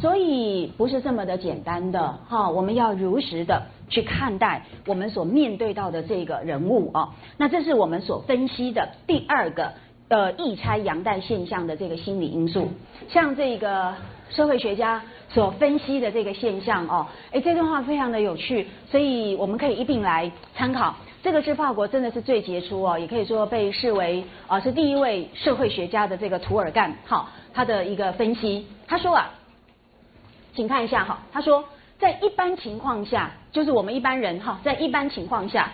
所以不是这么的简单的哈，我们要如实的去看待我们所面对到的这个人物哦。那这是我们所分析的第二个呃异差阳代现象的这个心理因素。像这个社会学家所分析的这个现象哦，哎这段话非常的有趣，所以我们可以一并来参考。这个是法国真的是最杰出哦，也可以说被视为啊是第一位社会学家的这个图尔干，哈他的一个分析，他说啊。请看一下哈，他说，在一般情况下，就是我们一般人哈，在一般情况下，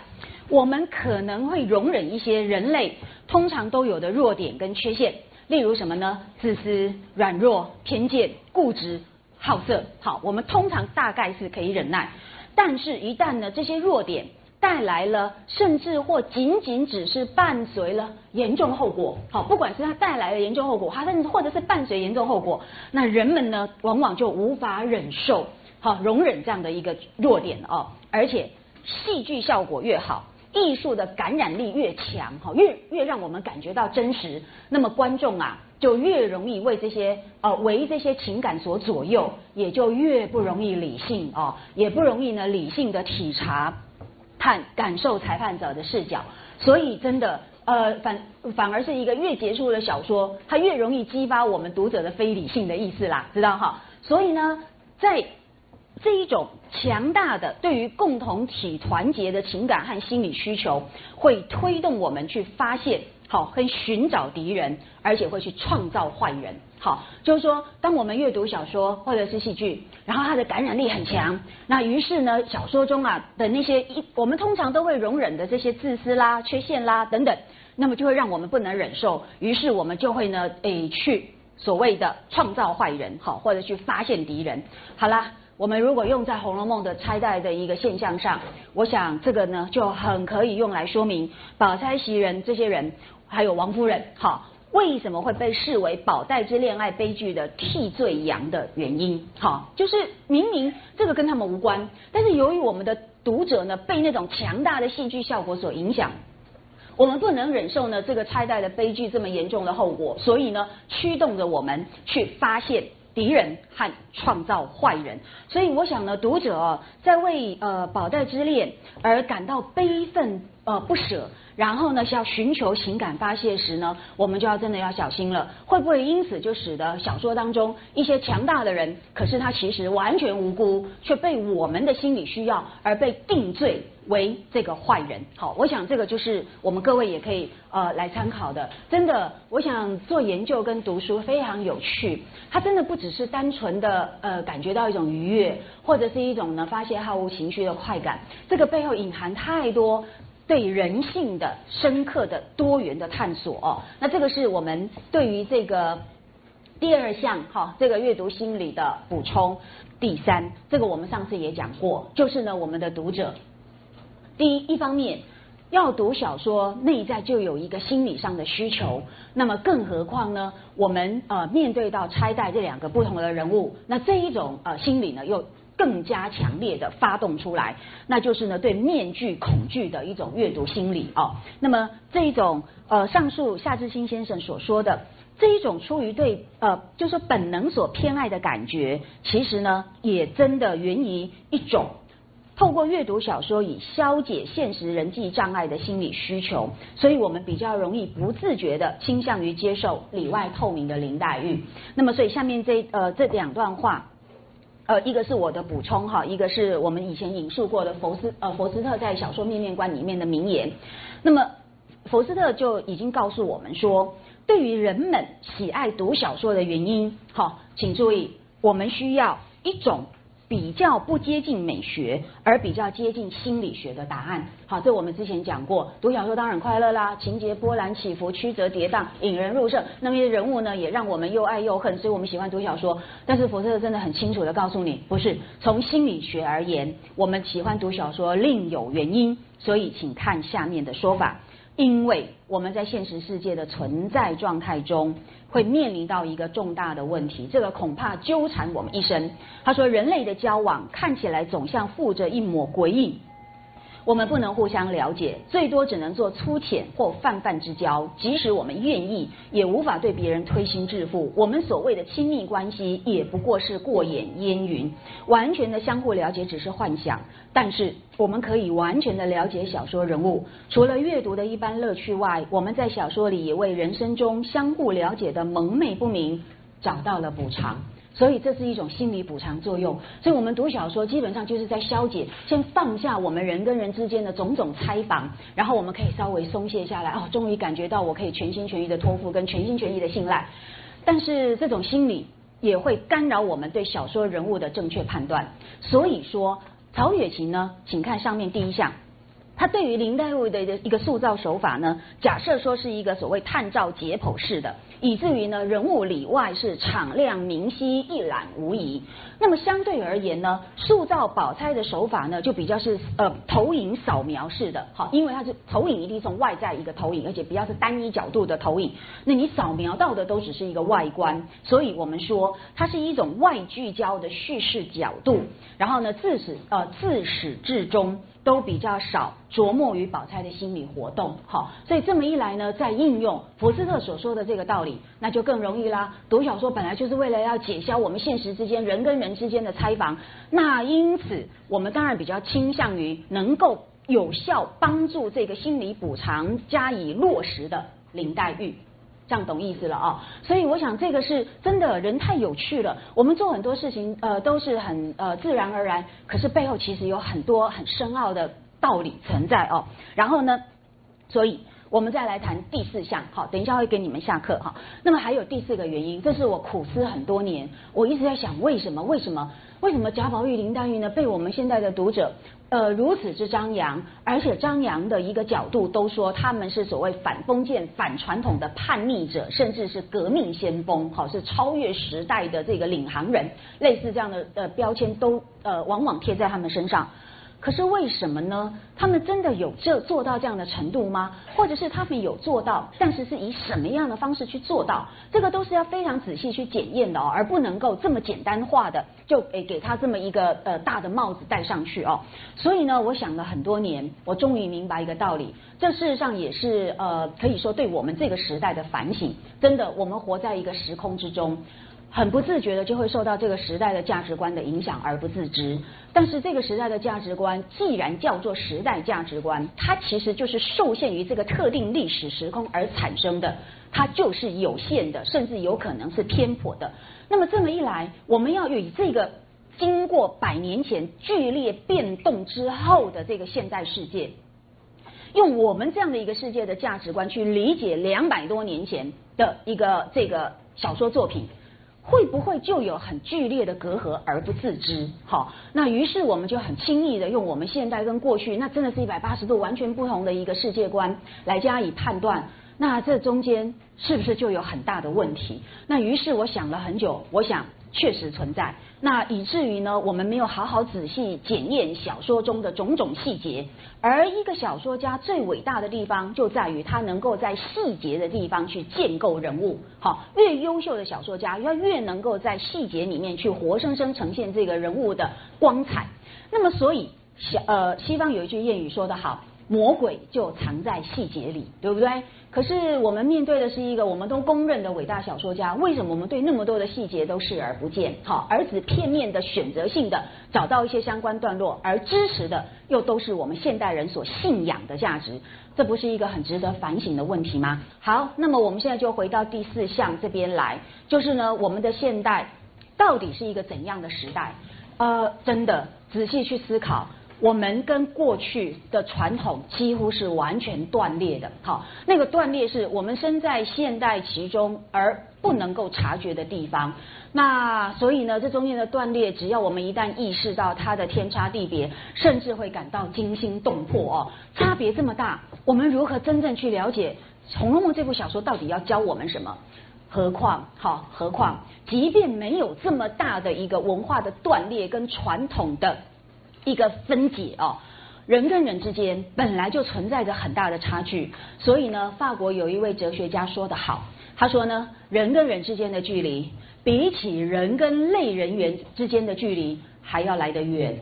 我们可能会容忍一些人类通常都有的弱点跟缺陷，例如什么呢？自私、软弱、偏见、固执、好色。好，我们通常大概是可以忍耐，但是一旦呢这些弱点。带来了，甚至或仅仅只是伴随了严重后果。好，不管是它带来了严重后果，它甚至或者是伴随严重后果，那人们呢，往往就无法忍受，好容忍这样的一个弱点哦。而且戏剧效果越好，艺术的感染力越强，哈，越越让我们感觉到真实，那么观众啊，就越容易为这些呃为这些情感所左右，也就越不容易理性哦，也不容易呢理性的体察。看感受裁判者的视角，所以真的呃反反而是一个越结束的小说，它越容易激发我们读者的非理性的意思啦，知道哈？所以呢，在这一种强大的对于共同体团结的情感和心理需求，会推动我们去发现好和寻找敌人，而且会去创造坏人。好，就是说，当我们阅读小说或者是戏剧，然后它的感染力很强，那于是呢，小说中啊的那些一我们通常都会容忍的这些自私啦、缺陷啦等等，那么就会让我们不能忍受，于是我们就会呢，诶，去所谓的创造坏人，好，或者去发现敌人。好啦，我们如果用在《红楼梦》的拆代的一个现象上，我想这个呢就很可以用来说明宝钗袭人这些人，还有王夫人，好。为什么会被视为宝黛之恋爱悲剧的替罪羊的原因？好，就是明明这个跟他们无关，但是由于我们的读者呢被那种强大的戏剧效果所影响，我们不能忍受呢这个拆代的悲剧这么严重的后果，所以呢驱动着我们去发现敌人和创造坏人。所以我想呢，读者在为呃宝黛之恋而感到悲愤呃不舍。然后呢是，要寻求情感发泄时呢，我们就要真的要小心了，会不会因此就使得小说当中一些强大的人，可是他其实完全无辜，却被我们的心理需要而被定罪为这个坏人？好，我想这个就是我们各位也可以呃来参考的。真的，我想做研究跟读书非常有趣，它真的不只是单纯的呃感觉到一种愉悦，或者是一种呢发泄好恶情绪的快感，这个背后隐含太多。对人性的深刻的多元的探索哦，那这个是我们对于这个第二项哈，这个阅读心理的补充。第三，这个我们上次也讲过，就是呢，我们的读者，第一一方面要读小说，内在就有一个心理上的需求，那么更何况呢，我们呃面对到拆代这两个不同的人物，那这一种呃心理呢又。更加强烈的发动出来，那就是呢对面具恐惧的一种阅读心理哦。那么这一种呃上述夏志新先生所说的这一种出于对呃就是本能所偏爱的感觉，其实呢也真的源于一种透过阅读小说以消解现实人际障碍的心理需求，所以我们比较容易不自觉的倾向于接受里外透明的林黛玉。那么所以下面这呃这两段话。呃，一个是我的补充哈，一个是我们以前引述过的佛斯呃佛斯特在小说《面面观》里面的名言。那么福斯特就已经告诉我们说，对于人们喜爱读小说的原因，好，请注意，我们需要一种。比较不接近美学，而比较接近心理学的答案。好，这我们之前讲过，读小说当然快乐啦，情节波澜起伏、曲折跌宕，引人入胜。那么些人物呢，也让我们又爱又恨，所以我们喜欢读小说。但是福特真的很清楚的告诉你，不是从心理学而言，我们喜欢读小说另有原因。所以，请看下面的说法。因为我们在现实世界的存在状态中，会面临到一个重大的问题，这个恐怕纠缠我们一生。他说，人类的交往看起来总像附着一抹鬼影。我们不能互相了解，最多只能做粗浅或泛泛之交。即使我们愿意，也无法对别人推心置腹。我们所谓的亲密关系，也不过是过眼烟云。完全的相互了解只是幻想。但是，我们可以完全的了解小说人物。除了阅读的一般乐趣外，我们在小说里也为人生中相互了解的蒙昧不明找到了补偿。所以这是一种心理补偿作用，所以我们读小说基本上就是在消解，先放下我们人跟人之间的种种猜防，然后我们可以稍微松懈下来，哦，终于感觉到我可以全心全意的托付跟全心全意的信赖。但是这种心理也会干扰我们对小说人物的正确判断。所以说，曹雪芹呢，请看上面第一项。他对于林黛玉的一个塑造手法呢，假设说是一个所谓探照解剖式的，以至于呢人物里外是敞亮明晰一览无遗。那么相对而言呢，塑造宝钗的手法呢就比较是呃投影扫描式的，好，因为它是投影一定从外在一个投影，而且比较是单一角度的投影，那你扫描到的都只是一个外观，所以我们说它是一种外聚焦的叙事角度，然后呢自始呃自始至终。都比较少琢磨于宝钗的心理活动，好，所以这么一来呢，在应用福斯特所说的这个道理，那就更容易啦。读小说本来就是为了要解消我们现实之间人跟人之间的猜防，那因此我们当然比较倾向于能够有效帮助这个心理补偿加以落实的林黛玉。这样懂意思了啊，所以我想这个是真的，人太有趣了。我们做很多事情，呃，都是很呃自然而然，可是背后其实有很多很深奥的道理存在哦。然后呢，所以我们再来谈第四项，好，等一下会给你们下课哈。那么还有第四个原因，这是我苦思很多年，我一直在想为什么？为什么？为什么贾宝玉、林黛玉呢？被我们现在的读者呃如此之张扬，而且张扬的一个角度都说他们是所谓反封建、反传统的叛逆者，甚至是革命先锋，好是超越时代的这个领航人，类似这样的呃标签都呃往往贴在他们身上。可是为什么呢？他们真的有这做到这样的程度吗？或者是他们有做到，但是是以什么样的方式去做到？这个都是要非常仔细去检验的哦，而不能够这么简单化的就给给他这么一个呃大的帽子戴上去哦。所以呢，我想了很多年，我终于明白一个道理，这事实上也是呃可以说对我们这个时代的反省。真的，我们活在一个时空之中。很不自觉的就会受到这个时代的价值观的影响而不自知，但是这个时代的价值观既然叫做时代价值观，它其实就是受限于这个特定历史时空而产生的，它就是有限的，甚至有可能是偏颇的。那么这么一来，我们要与这个经过百年前剧烈变动之后的这个现代世界，用我们这样的一个世界的价值观去理解两百多年前的一个这个小说作品。会不会就有很剧烈的隔阂而不自知？好，那于是我们就很轻易的用我们现在跟过去，那真的是一百八十度完全不同的一个世界观来加以判断。那这中间是不是就有很大的问题？那于是我想了很久，我想确实存在。那以至于呢，我们没有好好仔细检验小说中的种种细节。而一个小说家最伟大的地方，就在于他能够在细节的地方去建构人物。好，越优秀的小说家，要越能够在细节里面去活生生呈现这个人物的光彩。那么，所以小呃，西方有一句谚语说得好。魔鬼就藏在细节里，对不对？可是我们面对的是一个我们都公认的伟大小说家，为什么我们对那么多的细节都视而不见？好，而只片面的、选择性的找到一些相关段落，而支持的又都是我们现代人所信仰的价值，这不是一个很值得反省的问题吗？好，那么我们现在就回到第四项这边来，就是呢，我们的现代到底是一个怎样的时代？呃，真的仔细去思考。我们跟过去的传统几乎是完全断裂的，好，那个断裂是我们身在现代其中而不能够察觉的地方。那所以呢，这中间的断裂，只要我们一旦意识到它的天差地别，甚至会感到惊心动魄哦，差别这么大，我们如何真正去了解《红楼梦》这部小说到底要教我们什么？何况，好，何况，即便没有这么大的一个文化的断裂跟传统的。一个分解哦，人跟人之间本来就存在着很大的差距，所以呢，法国有一位哲学家说得好，他说呢，人跟人之间的距离，比起人跟类人猿之间的距离还要来得远，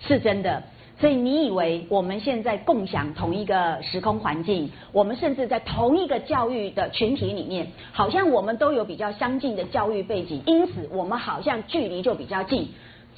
是真的。所以你以为我们现在共享同一个时空环境，我们甚至在同一个教育的群体里面，好像我们都有比较相近的教育背景，因此我们好像距离就比较近。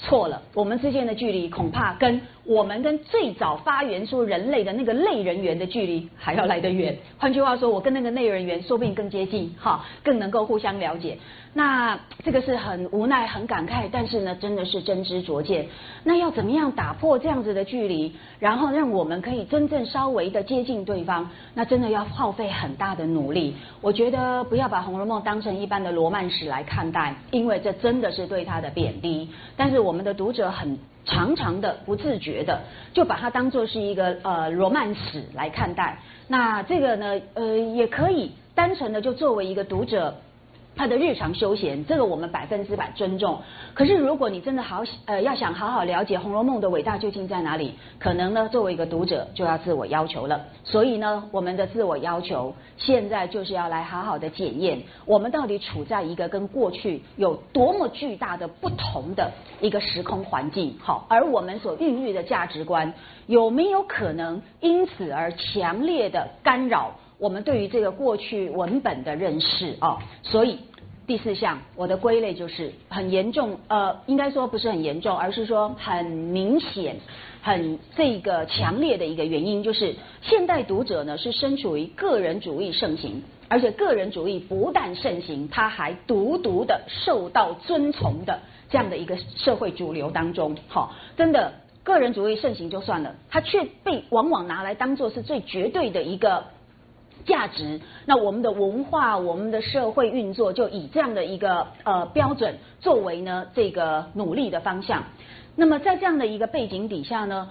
错了，我们之间的距离恐怕跟我们跟最早发源出人类的那个类人猿的距离还要来得远。换句话说，我跟那个类人猿说不定更接近，哈，更能够互相了解。那这个是很无奈、很感慨，但是呢，真的是真知灼见。那要怎么样打破这样子的距离，然后让我们可以真正稍微的接近对方？那真的要耗费很大的努力。我觉得不要把《红楼梦》当成一般的罗曼史来看待，因为这真的是对它的贬低。但是我们的读者很常常的不自觉的就把它当做是一个呃罗曼史来看待。那这个呢，呃，也可以单纯的就作为一个读者。他的日常休闲，这个我们百分之百尊重。可是如果你真的好呃要想好好了解《红楼梦》的伟大究竟在哪里，可能呢作为一个读者就要自我要求了。所以呢，我们的自我要求现在就是要来好好的检验，我们到底处在一个跟过去有多么巨大的不同的一个时空环境，好，而我们所孕育的价值观有没有可能因此而强烈的干扰？我们对于这个过去文本的认识哦，所以第四项我的归类就是很严重，呃，应该说不是很严重，而是说很明显、很这个强烈的一个原因，就是现代读者呢是身处于个人主义盛行，而且个人主义不但盛行，它还独独的受到尊崇的这样的一个社会主流当中，好，真的个人主义盛行就算了，它却被往往拿来当做是最绝对的一个。价值，那我们的文化、我们的社会运作就以这样的一个呃标准作为呢这个努力的方向。那么在这样的一个背景底下呢，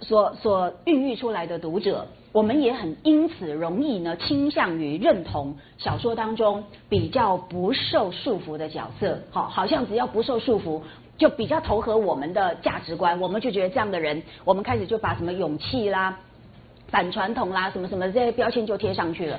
所所孕育出来的读者，我们也很因此容易呢倾向于认同小说当中比较不受束缚的角色，好，好像只要不受束缚，就比较投合我们的价值观，我们就觉得这样的人，我们开始就把什么勇气啦。反传统啦，什么什么这些标签就贴上去了。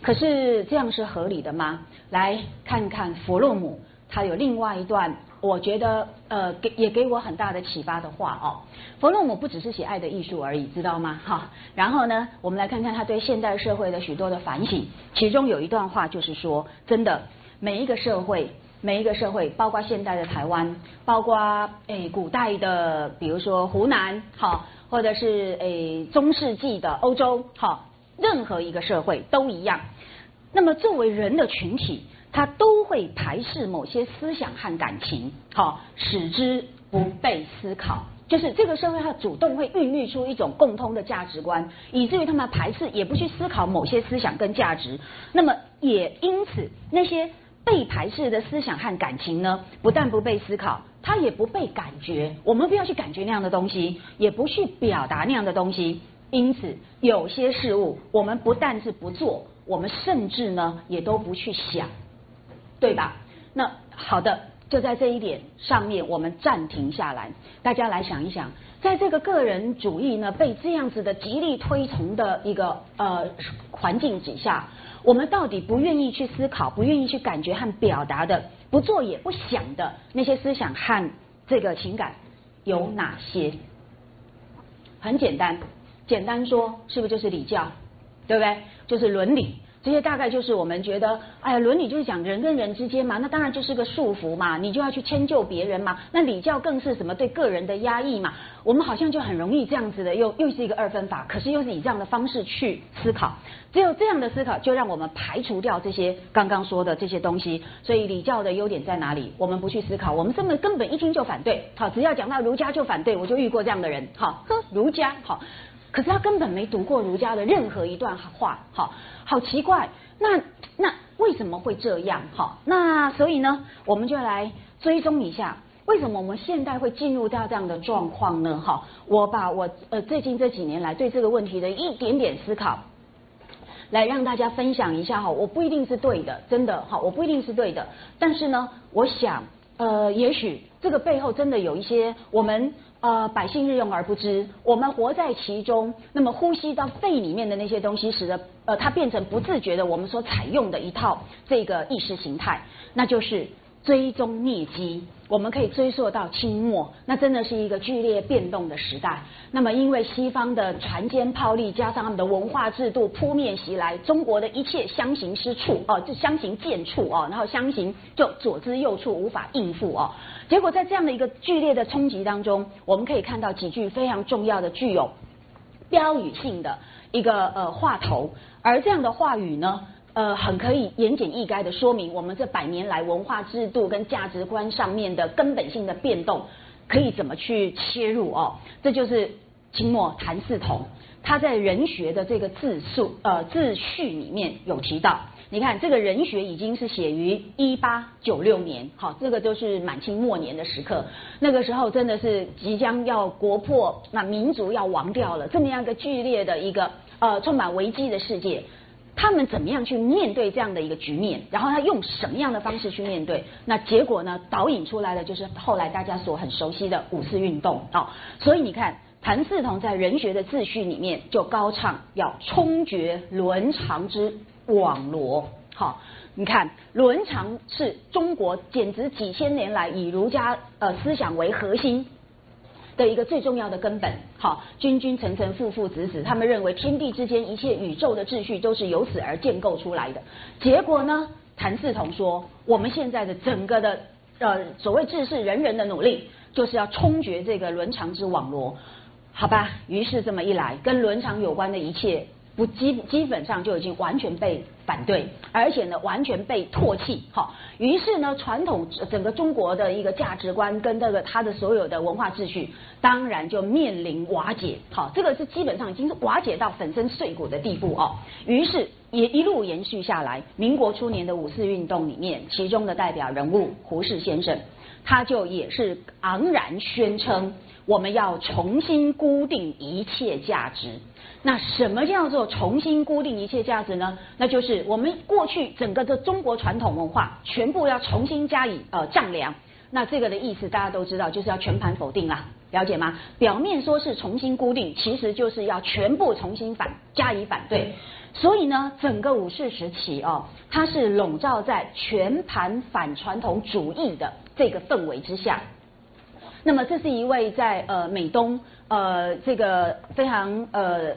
可是这样是合理的吗？来看看弗洛姆，他有另外一段，我觉得呃给也给我很大的启发的话哦。弗洛姆不只是写爱的艺术而已，知道吗？哈。然后呢，我们来看看他对现代社会的许多的反省。其中有一段话就是说，真的每一个社会，每一个社会，包括现代的台湾，包括诶古代的，比如说湖南，好。或者是诶中世纪的欧洲，好，任何一个社会都一样。那么作为人的群体，他都会排斥某些思想和感情，好，使之不被思考。就是这个社会，它主动会孕育出一种共通的价值观，以至于他们排斥，也不去思考某些思想跟价值。那么也因此，那些被排斥的思想和感情呢，不但不被思考。他也不被感觉，我们不要去感觉那样的东西，也不去表达那样的东西。因此，有些事物我们不但是不做，我们甚至呢也都不去想，对吧？那好的，就在这一点上面，我们暂停下来，大家来想一想，在这个个人主义呢被这样子的极力推崇的一个呃环境底下，我们到底不愿意去思考、不愿意去感觉和表达的、不做也不想的那些思想和这个情感有哪些？很简单，简单说，是不是就是礼教？对不对？就是伦理。这些大概就是我们觉得，哎呀，伦理就是讲人跟人之间嘛，那当然就是个束缚嘛，你就要去迁就别人嘛。那礼教更是什么对个人的压抑嘛。我们好像就很容易这样子的，又又是一个二分法，可是又是以这样的方式去思考。只有这样的思考，就让我们排除掉这些刚刚说的这些东西。所以礼教的优点在哪里？我们不去思考，我们根本根本一听就反对。好，只要讲到儒家就反对，我就遇过这样的人。好，呵，儒家好。可是他根本没读过儒家的任何一段话，好，好奇怪。那那为什么会这样？好，那所以呢，我们就来追踪一下，为什么我们现在会进入到这样的状况呢？哈，我把我呃最近这几年来对这个问题的一点点思考，来让大家分享一下哈。我不一定是对的，真的哈，我不一定是对的。但是呢，我想呃，也许这个背后真的有一些我们。呃，百姓日用而不知，我们活在其中，那么呼吸到肺里面的那些东西，使得呃它变成不自觉的我们所采用的一套这个意识形态，那就是追踪疟疾。我们可以追溯到清末，那真的是一个剧烈变动的时代。那么因为西方的船坚炮利，加上他们的文化制度扑面袭来，中国的一切相形失处哦，就相形见绌哦，然后相形就左支右绌，无法应付哦。结果在这样的一个剧烈的冲击当中，我们可以看到几句非常重要的、具有标语性的一个呃话头，而这样的话语呢。呃，很可以言简意赅的说明我们这百年来文化制度跟价值观上面的根本性的变动，可以怎么去切入哦？这就是清末谭嗣同他在人学的这个自述呃自序里面有提到，你看这个人学已经是写于一八九六年，好，这个都是满清末年的时刻，那个时候真的是即将要国破，那民族要亡掉了，这么样一个剧烈的一个呃充满危机的世界。他们怎么样去面对这样的一个局面？然后他用什么样的方式去面对？那结果呢？导引出来的就是后来大家所很熟悉的五四运动哦。所以你看，谭嗣同在人学的自序里面就高唱要冲决伦常之网罗。好，你看伦常是中国简直几千年来以儒家呃思想为核心。的一个最重要的根本，好，君君臣臣父父子子，他们认为天地之间一切宇宙的秩序都是由此而建构出来的。结果呢，谭嗣同说，我们现在的整个的呃所谓治世人人的努力，就是要冲决这个伦常之网罗，好吧？于是这么一来，跟伦常有关的一切。不基基本上就已经完全被反对，而且呢完全被唾弃，好，于是呢传统整个中国的一个价值观跟这个他的所有的文化秩序，当然就面临瓦解，好，这个是基本上已经是瓦解到粉身碎骨的地步哦。于是也一路延续下来，民国初年的五四运动里面，其中的代表人物胡适先生，他就也是昂然宣称，我们要重新固定一切价值。那什么叫做重新固定一切价值呢？那就是我们过去整个的中国传统文化全部要重新加以呃丈量。那这个的意思大家都知道，就是要全盘否定啦，了解吗？表面说是重新固定，其实就是要全部重新反加以反对。所以呢，整个五四时期哦，它是笼罩在全盘反传统主义的这个氛围之下。那么这是一位在呃美东呃这个非常呃。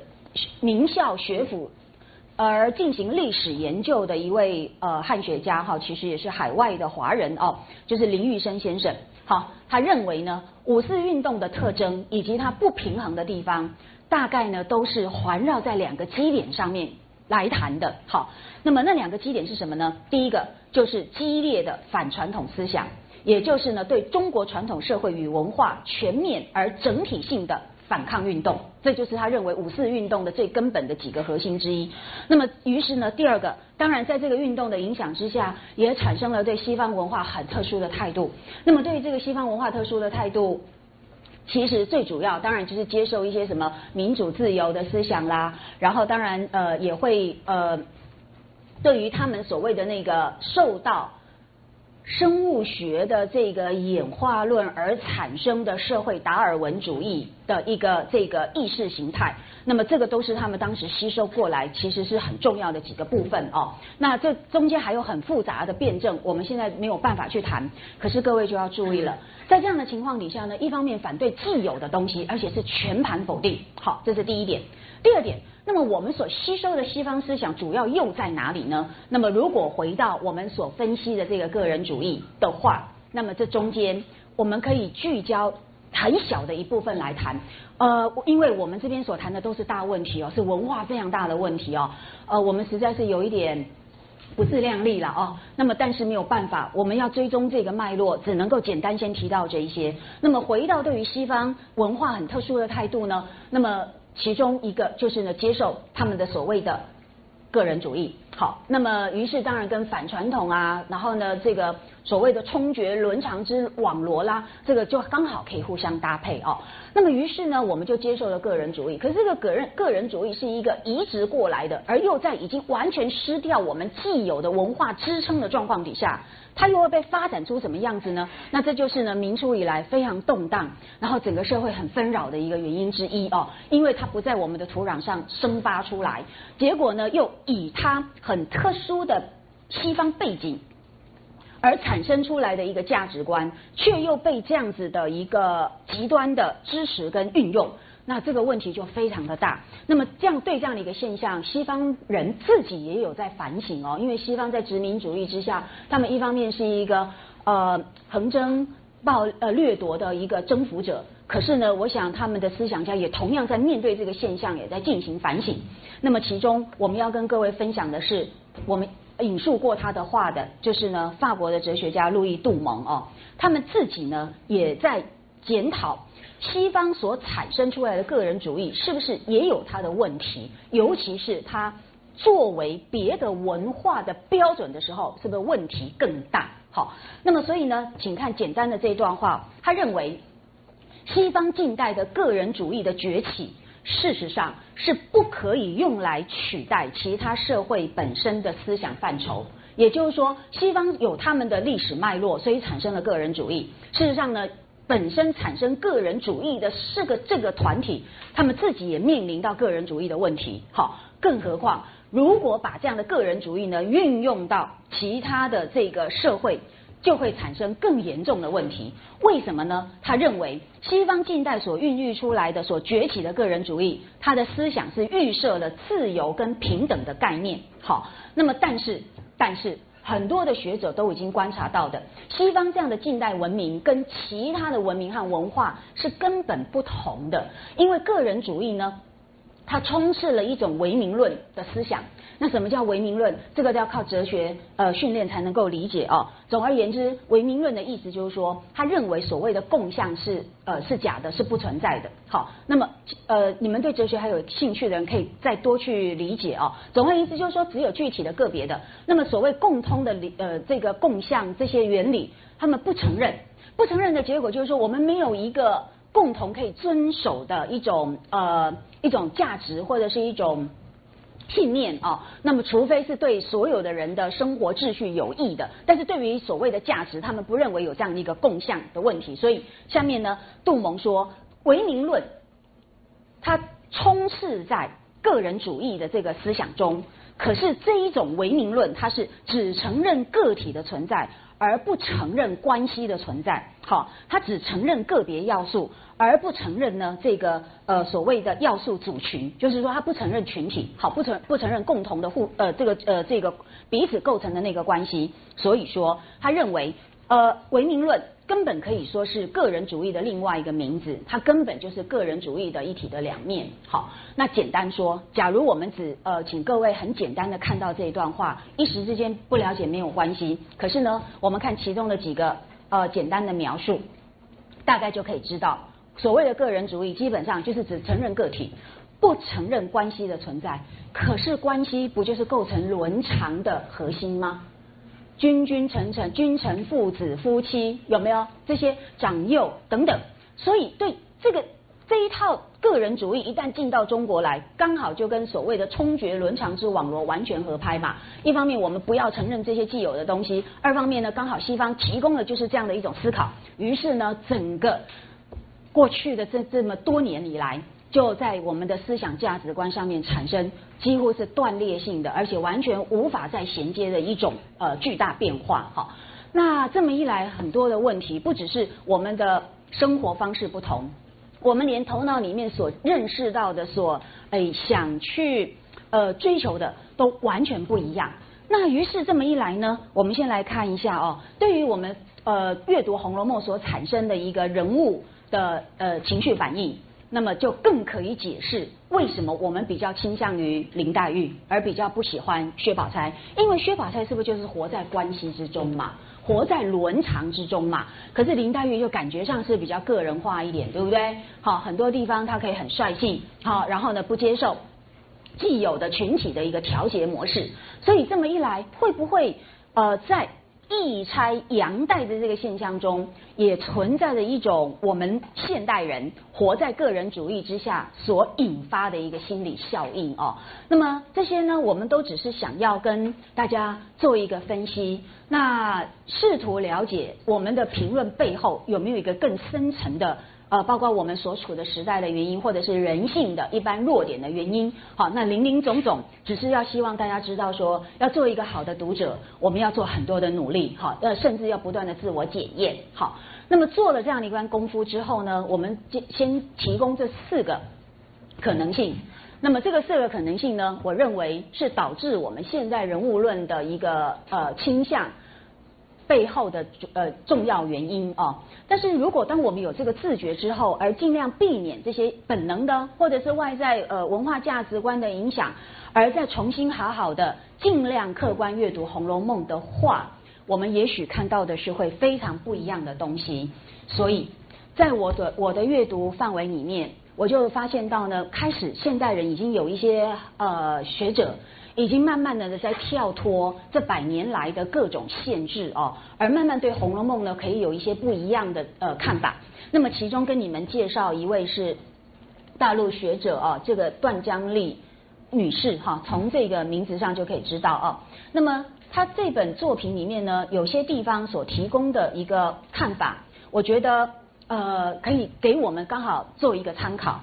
名校学府而进行历史研究的一位呃汉学家哈，其实也是海外的华人哦，就是林玉生先生。好，他认为呢，五四运动的特征以及它不平衡的地方，大概呢都是环绕在两个基点上面来谈的。好，那么那两个基点是什么呢？第一个就是激烈的反传统思想，也就是呢对中国传统社会与文化全面而整体性的。反抗运动，这就是他认为五四运动的最根本的几个核心之一。那么，于是呢，第二个，当然在这个运动的影响之下，也产生了对西方文化很特殊的态度。那么，对于这个西方文化特殊的态度，其实最主要当然就是接受一些什么民主自由的思想啦。然后，当然呃也会呃，对于他们所谓的那个受到生物学的这个演化论而产生的社会达尔文主义的一个这个意识形态。那么这个都是他们当时吸收过来，其实是很重要的几个部分哦。那这中间还有很复杂的辩证，我们现在没有办法去谈。可是各位就要注意了，在这样的情况底下呢，一方面反对既有的东西，而且是全盘否定。好，这是第一点。第二点，那么我们所吸收的西方思想主要又在哪里呢？那么如果回到我们所分析的这个个人主义的话，那么这中间我们可以聚焦。很小的一部分来谈，呃，因为我们这边所谈的都是大问题哦，是文化非常大的问题哦，呃，我们实在是有一点不自量力了哦。那么，但是没有办法，我们要追踪这个脉络，只能够简单先提到这一些。那么，回到对于西方文化很特殊的态度呢？那么，其中一个就是呢，接受他们的所谓的个人主义。好，那么于是当然跟反传统啊，然后呢，这个。所谓的冲决伦常之网罗啦，这个就刚好可以互相搭配哦。那么于是呢，我们就接受了个人主义。可是这个个人个人主义是一个移植过来的，而又在已经完全失掉我们既有的文化支撑的状况底下，它又会被发展出什么样子呢？那这就是呢，明初以来非常动荡，然后整个社会很纷扰的一个原因之一哦。因为它不在我们的土壤上生发出来，结果呢，又以它很特殊的西方背景。而产生出来的一个价值观，却又被这样子的一个极端的支持跟运用，那这个问题就非常的大。那么这样对这样的一个现象，西方人自己也有在反省哦，因为西方在殖民主义之下，他们一方面是一个呃横征暴呃掠夺的一个征服者，可是呢，我想他们的思想家也同样在面对这个现象，也在进行反省。那么其中我们要跟各位分享的是，我们。引述过他的话的，就是呢，法国的哲学家路易杜蒙哦，他们自己呢也在检讨西方所产生出来的个人主义是不是也有他的问题，尤其是他作为别的文化的标准的时候，是不是问题更大？好，那么所以呢，请看简单的这段话，他认为西方近代的个人主义的崛起。事实上是不可以用来取代其他社会本身的思想范畴。也就是说，西方有他们的历史脉络，所以产生了个人主义。事实上呢，本身产生个人主义的是个这个团体，他们自己也面临到个人主义的问题。好，更何况如果把这样的个人主义呢运用到其他的这个社会。就会产生更严重的问题。为什么呢？他认为西方近代所孕育出来的、所崛起的个人主义，他的思想是预设了自由跟平等的概念。好，那么但是但是很多的学者都已经观察到的，西方这样的近代文明跟其他的文明和文化是根本不同的，因为个人主义呢，它充斥了一种唯名论的思想。那什么叫唯名论？这个都要靠哲学呃训练才能够理解哦。总而言之，唯名论的意思就是说，他认为所谓的共相是呃是假的，是不存在的。好，那么呃你们对哲学还有兴趣的人可以再多去理解哦。总而言之就是说，只有具体的个别的，那么所谓共通的理呃这个共相这些原理，他们不承认，不承认的结果就是说，我们没有一个共同可以遵守的一种呃一种价值或者是一种。信念啊，那么除非是对所有的人的生活秩序有益的，但是对于所谓的价值，他们不认为有这样一个共相的问题。所以下面呢，杜蒙说，唯名论它充斥在个人主义的这个思想中，可是这一种唯名论，它是只承认个体的存在。而不承认关系的存在，好，他只承认个别要素，而不承认呢这个呃所谓的要素组群，就是说他不承认群体，好，不承不承认共同的互呃这个呃这个彼此构成的那个关系，所以说他认为呃唯名论。根本可以说是个人主义的另外一个名字，它根本就是个人主义的一体的两面。好，那简单说，假如我们只呃，请各位很简单的看到这一段话，一时之间不了解没有关系。可是呢，我们看其中的几个呃简单的描述，大概就可以知道，所谓的个人主义基本上就是只承认个体，不承认关系的存在。可是关系不就是构成伦常的核心吗？君君臣臣，君臣父子夫妻有没有这些长幼等等？所以对这个这一套个人主义一旦进到中国来，刚好就跟所谓的冲决伦常之网罗完全合拍嘛。一方面我们不要承认这些既有的东西，二方面呢，刚好西方提供的就是这样的一种思考。于是呢，整个过去的这这么多年以来，就在我们的思想价值观上面产生几乎是断裂性的，而且完全无法再衔接的一种呃巨大变化。哈，那这么一来，很多的问题不只是我们的生活方式不同。我们连头脑里面所认识到的、所诶想去呃追求的都完全不一样。那于是这么一来呢，我们先来看一下哦，对于我们呃阅读《红楼梦》所产生的一个人物的呃情绪反应，那么就更可以解释为什么我们比较倾向于林黛玉，而比较不喜欢薛宝钗。因为薛宝钗是不是就是活在关系之中嘛？活在伦常之中嘛，可是林黛玉就感觉上是比较个人化一点，对不对？好，很多地方她可以很率性，好，然后呢不接受既有的群体的一个调节模式，所以这么一来，会不会呃在？一拆阳带的这个现象中，也存在着一种我们现代人活在个人主义之下所引发的一个心理效应哦。那么这些呢，我们都只是想要跟大家做一个分析，那试图了解我们的评论背后有没有一个更深层的。呃，包括我们所处的时代的原因，或者是人性的一般弱点的原因，好，那林林总总，只是要希望大家知道说，要做一个好的读者，我们要做很多的努力，好，呃，甚至要不断的自我检验，好，那么做了这样的一番功夫之后呢，我们先先提供这四个可能性，那么这个四个可能性呢，我认为是导致我们现在人物论的一个呃倾向。背后的呃重要原因啊，但是如果当我们有这个自觉之后，而尽量避免这些本能的或者是外在呃文化价值观的影响，而再重新好好的尽量客观阅读《红楼梦》的话，我们也许看到的是会非常不一样的东西。所以在我的我的阅读范围里面，我就发现到呢，开始现代人已经有一些呃学者。已经慢慢的在跳脱这百年来的各种限制哦，而慢慢对《红楼梦》呢可以有一些不一样的呃看法。那么其中跟你们介绍一位是大陆学者哦，这个段江丽女士哈，从这个名字上就可以知道哦。那么她这本作品里面呢，有些地方所提供的一个看法，我觉得呃可以给我们刚好做一个参考。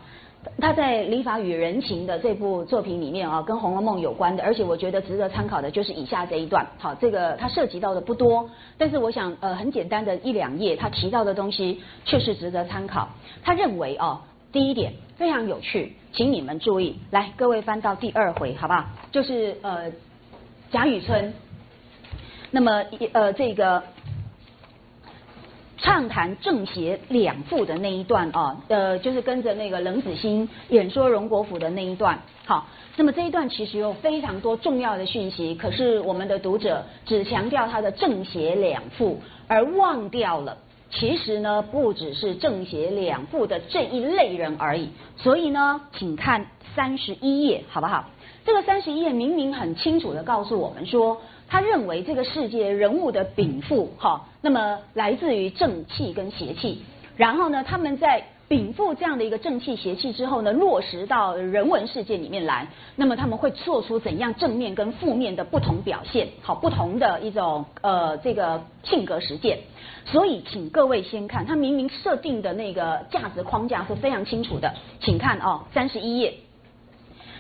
他在《礼法与人情》的这部作品里面啊，跟《红楼梦》有关的，而且我觉得值得参考的就是以下这一段。好，这个他涉及到的不多，但是我想呃很简单的一两页，他提到的东西确实值得参考。他认为哦，第一点非常有趣，请你们注意，来各位翻到第二回好不好？就是呃贾雨村，那么呃这个。畅谈正邪两副的那一段啊，呃，就是跟着那个冷子兴演说荣国府的那一段。好，那么这一段其实有非常多重要的讯息，可是我们的读者只强调他的正邪两副，而忘掉了其实呢不只是正邪两副的这一类人而已。所以呢，请看三十一页好不好？这个三十一页明明很清楚的告诉我们说。他认为这个世界人物的禀赋，哈，那么来自于正气跟邪气，然后呢，他们在禀赋这样的一个正气邪气之后呢，落实到人文世界里面来，那么他们会做出怎样正面跟负面的不同表现，好，不同的一种呃这个性格实践。所以，请各位先看，他明明设定的那个价值框架是非常清楚的，请看哦，三十一页，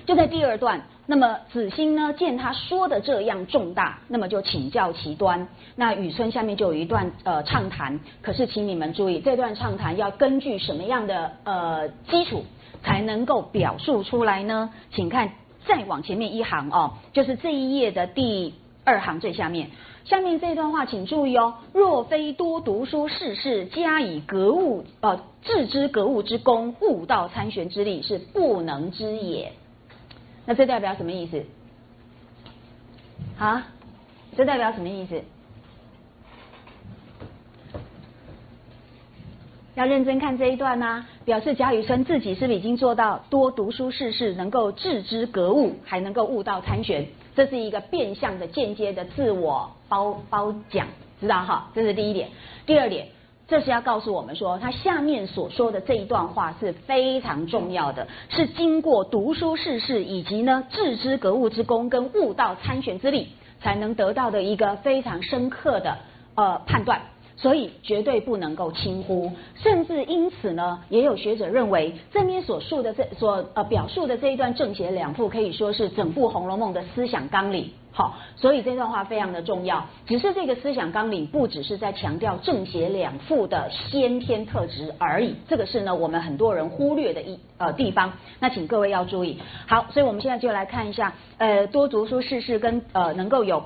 就在第二段。那么子欣呢，见他说的这样重大，那么就请教其端。那雨村下面就有一段呃畅谈，可是请你们注意，这段畅谈要根据什么样的呃基础才能够表述出来呢？请看再往前面一行哦，就是这一页的第二行最下面，下面这段话请注意哦。若非多读书事事加以格物呃致知格物之功，悟道参玄之力是不能知也。那这代表什么意思？啊？这代表什么意思？要认真看这一段呢，表示贾雨村自己是不是已经做到多读书事事，能够致知格物，还能够悟道参玄？这是一个变相的、间接的自我褒褒奖，知道哈？这是第一点。第二点。这是要告诉我们说，他下面所说的这一段话是非常重要的，是经过读书世事以及呢致知格物之功跟悟道参玄之力，才能得到的一个非常深刻的呃判断。所以绝对不能够轻忽，甚至因此呢，也有学者认为这边所述的这所呃表述的这一段正邪两副可以说是整部《红楼梦》的思想纲领。好，所以这段话非常的重要。只是这个思想纲领不只是在强调正邪两副的先天特质而已，这个是呢我们很多人忽略的一呃地方。那请各位要注意。好，所以我们现在就来看一下，呃，多读书世事跟呃能够有。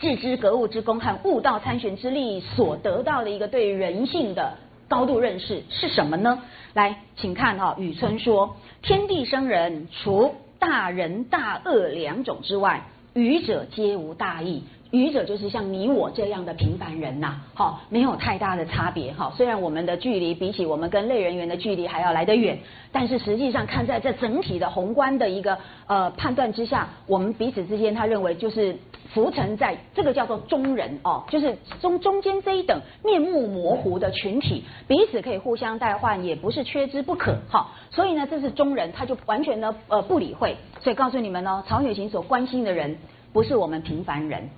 致知格物之功和悟道参玄之力所得到的一个对人性的高度认识是什么呢？来，请看哈，雨村说：天地生人，除大仁大恶两种之外，愚者皆无大义。愚者就是像你我这样的平凡人呐，好，没有太大的差别哈。虽然我们的距离比起我们跟类人猿的距离还要来得远，但是实际上看在这整体的宏观的一个呃判断之下，我们彼此之间他认为就是浮沉在这个叫做中人哦，就是中中间这一等面目模糊的群体，彼此可以互相代换，也不是缺之不可哈。所以呢，这是中人，他就完全呢呃不理会。所以告诉你们呢，曹雪芹所关心的人不是我们平凡人。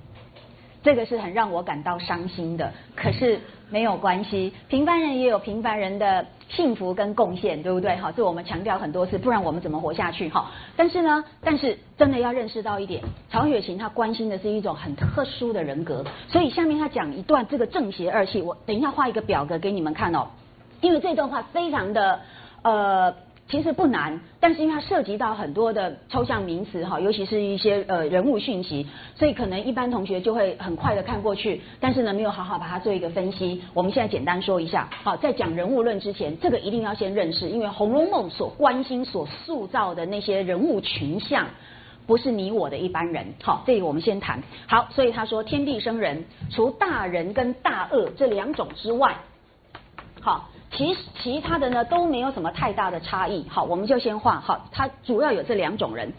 这个是很让我感到伤心的，可是没有关系，平凡人也有平凡人的幸福跟贡献，对不对？哈，这我们强调很多次，不然我们怎么活下去？哈，但是呢，但是真的要认识到一点，曹雪芹他关心的是一种很特殊的人格，所以下面他讲一段这个正邪二气，我等一下画一个表格给你们看哦，因为这段话非常的呃。其实不难，但是因为它涉及到很多的抽象名词哈，尤其是一些呃人物讯息，所以可能一般同学就会很快的看过去，但是呢没有好好把它做一个分析。我们现在简单说一下，好，在讲人物论之前，这个一定要先认识，因为《红楼梦》所关心、所塑造的那些人物群像，不是你我的一般人。好，这里我们先谈。好，所以他说天地生人，除大人跟大恶这两种之外，好。其其他的呢都没有什么太大的差异，好，我们就先画，好，它主要有这两种人。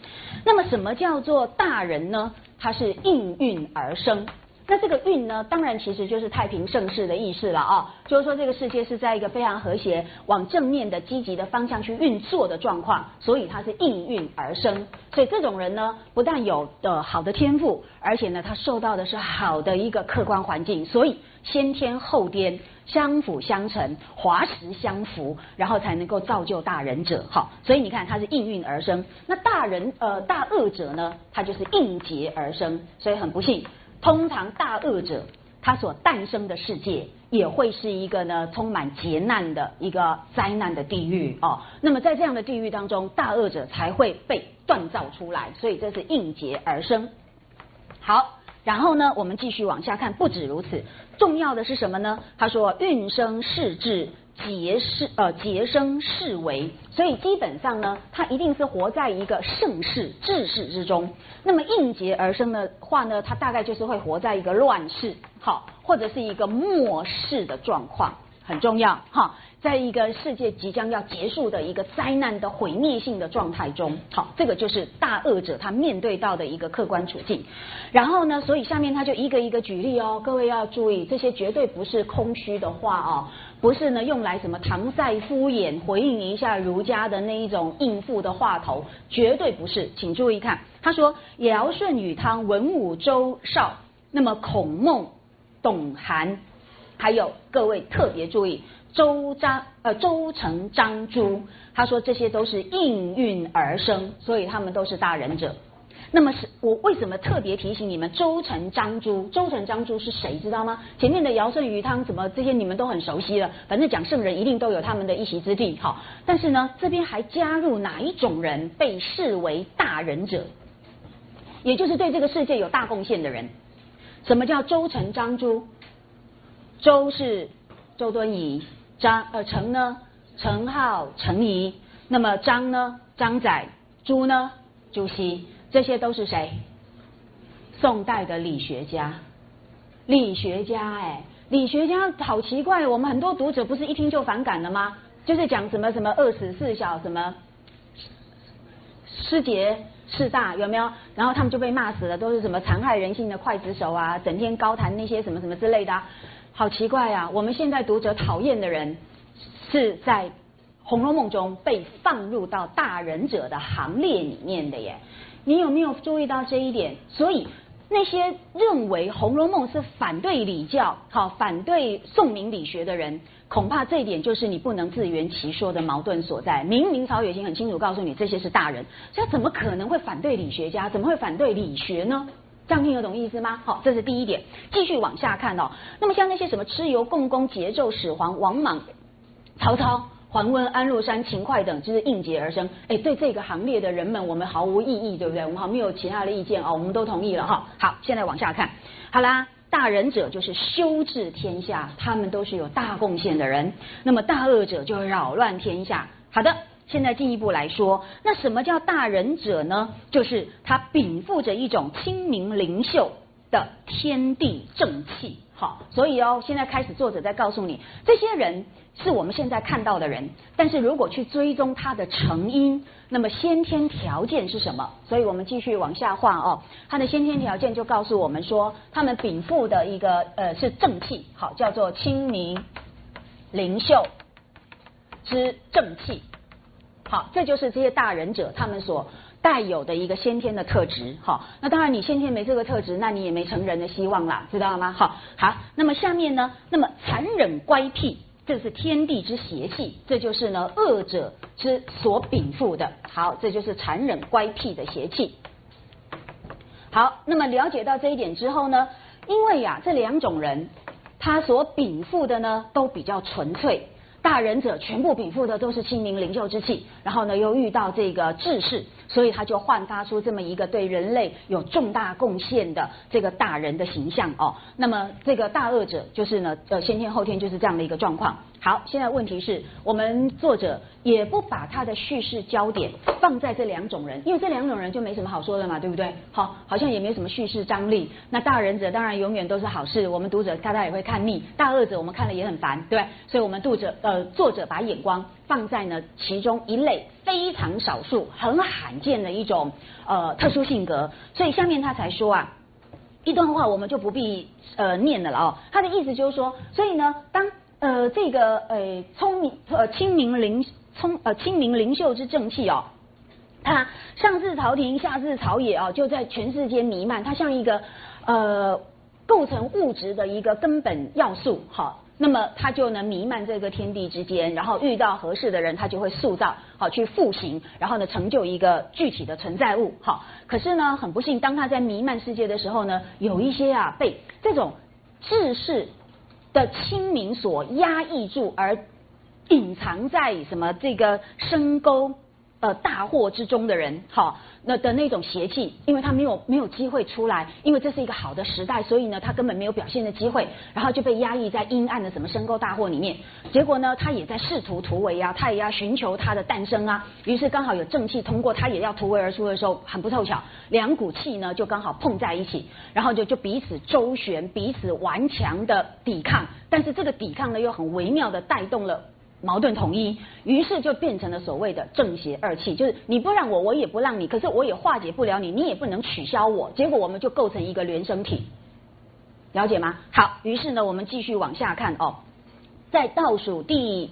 那么什么叫做大人呢？它是应运而生。那这个运呢，当然其实就是太平盛世的意思了啊，就是说这个世界是在一个非常和谐、往正面的积极的方向去运作的状况，所以它是应运而生。所以这种人呢，不但有的好的天赋，而且呢，他受到的是好的一个客观环境，所以先天后天相辅相成、华实相符，然后才能够造就大仁者。好，所以你看它是应运而生。那大仁呃大恶者呢，它就是应劫而生，所以很不幸。通常大恶者，他所诞生的世界也会是一个呢充满劫难的一个灾难的地狱哦。那么在这样的地狱当中，大恶者才会被锻造出来，所以这是应劫而生。好，然后呢，我们继续往下看，不止如此，重要的是什么呢？他说运生世至。劫世呃劫生世为，所以基本上呢，他一定是活在一个盛世治世之中。那么应劫而生的话呢，他大概就是会活在一个乱世，好，或者是一个末世的状况，很重要哈，在一个世界即将要结束的一个灾难的毁灭性的状态中，好，这个就是大恶者他面对到的一个客观处境。然后呢，所以下面他就一个一个举例哦，各位要注意，这些绝对不是空虚的话哦。不是呢，用来什么搪塞敷衍，回应一下儒家的那一种应付的话头，绝对不是。请注意看，他说尧舜禹汤文武周邵，那么孔孟董韩，还有各位特别注意周张呃周成张朱，他说这些都是应运而生，所以他们都是大人者。那么是我为什么特别提醒你们周成张朱？周成张朱是谁知道吗？前面的尧舜禹汤什么这些你们都很熟悉了，反正讲圣人一定都有他们的一席之地。好，但是呢，这边还加入哪一种人被视为大人者？也就是对这个世界有大贡献的人。什么叫周成张朱？周是周敦颐，张呃成呢？程颢、程颐。那么张呢？张载。朱呢？朱熹。这些都是谁？宋代的理学家，理学家哎，理学家好奇怪，我们很多读者不是一听就反感了吗？就是讲什么什么二十四小什么师节事大有没有？然后他们就被骂死了，都是什么残害人性的刽子手啊，整天高谈那些什么什么之类的啊。好奇怪啊！我们现在读者讨厌的人是在《红楼梦》中被放入到大人者的行列里面的耶。你有没有注意到这一点？所以那些认为《红楼梦》是反对礼教、好反对宋明理学的人，恐怕这一点就是你不能自圆其说的矛盾所在。明明曹雪芹很清楚告诉你，这些是大人，他怎么可能会反对理学家？怎么会反对理学呢？这样听得懂意思吗？好，这是第一点。继续往下看哦。那么像那些什么蚩尤、共工、桀纣、始皇、王莽、曹操、桓温、安禄山、秦桧等，就是应节而生。哎，对这个行列的人们，我们毫无异议，对不对？我们好没有其他的意见哦，我们都同意了哈。好，现在往下看。好啦，大仁者就是修治天下，他们都是有大贡献的人。那么大恶者就扰乱天下。好的。现在进一步来说，那什么叫大仁者呢？就是他禀赋着一种清明灵秀的天地正气。好，所以哦，现在开始作者在告诉你，这些人是我们现在看到的人，但是如果去追踪他的成因，那么先天条件是什么？所以我们继续往下画哦，他的先天条件就告诉我们说，他们禀赋的一个呃是正气，好，叫做清明灵秀之正气。好，这就是这些大人者他们所带有的一个先天的特质。好，那当然你先天没这个特质，那你也没成人的希望啦，知道吗？好，好，那么下面呢，那么残忍乖僻，这是天地之邪气，这就是呢恶者之所禀赋的。好，这就是残忍乖僻的邪气。好，那么了解到这一点之后呢，因为呀这两种人他所禀赋的呢都比较纯粹。大仁者全部禀赋的都是清明灵秀之气，然后呢又遇到这个志士，所以他就焕发出这么一个对人类有重大贡献的这个大人的形象哦。那么这个大恶者就是呢呃先天后天就是这样的一个状况。好，现在问题是我们作者也不把他的叙事焦点放在这两种人，因为这两种人就没什么好说的嘛，对不对？好，好像也没什么叙事张力。那大仁者当然永远都是好事，我们读者大家也会看腻；大恶者我们看了也很烦，对所以我们读者呃作者把眼光放在呢其中一类非常少数、很罕见的一种呃特殊性格，所以下面他才说啊一段话我们就不必呃念了了哦。他的意思就是说，所以呢当。呃，这个呃，聪明呃，清明灵聪呃，清明灵秀之正气哦，它上至朝廷，下至朝野哦，就在全世界弥漫。它像一个呃，构成物质的一个根本要素，好，那么它就能弥漫这个天地之间，然后遇到合适的人，它就会塑造好去复形，然后呢，成就一个具体的存在物，好。可是呢，很不幸，当它在弥漫世界的时候呢，有一些啊，被这种志士。的清明所压抑住，而隐藏在什么这个深沟呃大祸之中的人，好。那的那种邪气，因为他没有没有机会出来，因为这是一个好的时代，所以呢，他根本没有表现的机会，然后就被压抑在阴暗的什么深沟大祸里面。结果呢，他也在试图突围啊，他也要寻求他的诞生啊。于是刚好有正气通过，他也要突围而出的时候，很不凑巧，两股气呢就刚好碰在一起，然后就就彼此周旋，彼此顽强的抵抗。但是这个抵抗呢，又很微妙的带动了。矛盾统一，于是就变成了所谓的正邪二气，就是你不让我，我也不让你，可是我也化解不了你，你也不能取消我，结果我们就构成一个原生体，了解吗？好，于是呢，我们继续往下看哦，在倒数第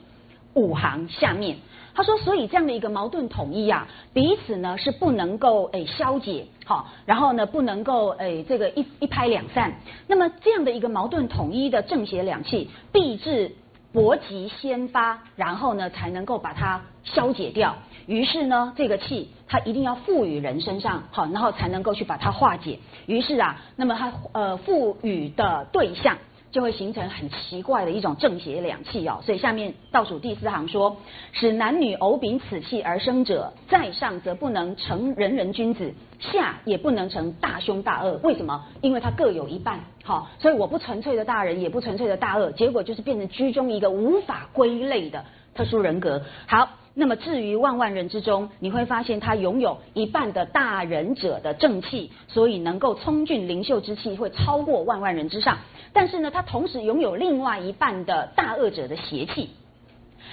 五行下面，他说，所以这样的一个矛盾统一啊，彼此呢是不能够诶消解，好，然后呢不能够诶这个一一拍两散，那么这样的一个矛盾统一的正邪两气，必至。搏击先发，然后呢才能够把它消解掉。于是呢，这个气它一定要赋予人身上，好，然后才能够去把它化解。于是啊，那么它呃赋予的对象。就会形成很奇怪的一种正邪两气哦，所以下面倒数第四行说，使男女偶秉此气而生者，在上则不能成人人君子，下也不能成大凶大恶。为什么？因为他各有一半，好，所以我不纯粹的大人，也不纯粹的大恶，结果就是变成居中一个无法归类的特殊人格。好。那么至于万万人之中，你会发现他拥有一半的大仁者的正气，所以能够聪俊灵秀之气会超过万万人之上。但是呢，他同时拥有另外一半的大恶者的邪气，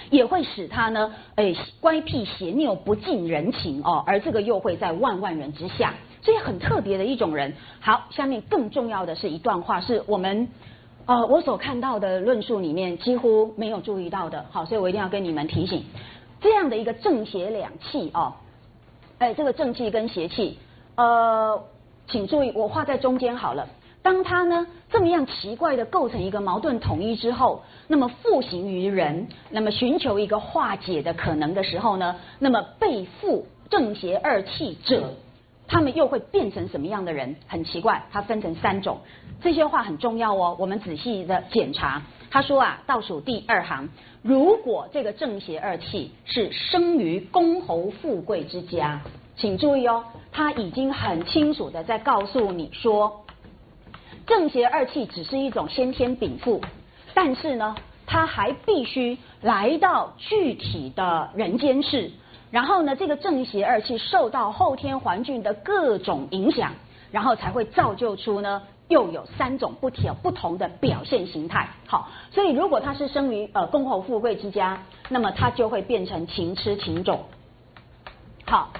也会使他呢，哎，乖僻邪拗不近人情哦，而这个又会在万万人之下，所以很特别的一种人。好，下面更重要的是一段话，是我们呃，我所看到的论述里面几乎没有注意到的，好，所以我一定要跟你们提醒，这样的一个正邪两气哦，哎，这个正气跟邪气，呃，请注意，我画在中间好了。当它呢这么样奇怪的构成一个矛盾统一之后，那么复行于人，那么寻求一个化解的可能的时候呢，那么被负正邪二气者。他们又会变成什么样的人？很奇怪，它分成三种。这些话很重要哦，我们仔细的检查。他说啊，倒数第二行，如果这个正邪二气是生于公侯富贵之家，请注意哦，他已经很清楚的在告诉你说，正邪二气只是一种先天禀赋，但是呢，它还必须来到具体的人间世。然后呢，这个正邪二气受到后天环境的各种影响，然后才会造就出呢，又有三种不同不同的表现形态。好，所以如果他是生于呃公侯富贵之家，那么他就会变成情痴情种。好，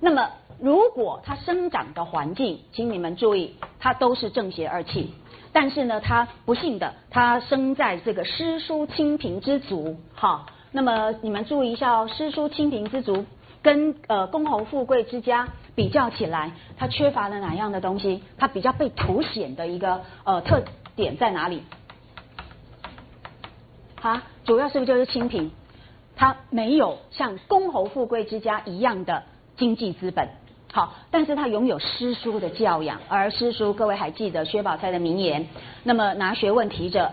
那么如果他生长的环境，请你们注意，他都是正邪二气，但是呢，他不幸的，他生在这个诗书清贫之族。好。那么你们注意一下哦，诗书清贫之族跟呃公侯富贵之家比较起来，它缺乏了哪样的东西？它比较被凸显的一个呃特点在哪里？好，主要是不是就是清贫？它没有像公侯富贵之家一样的经济资本，好，但是他拥有诗书的教养，而诗书各位还记得薛宝钗的名言？那么拿学问提着，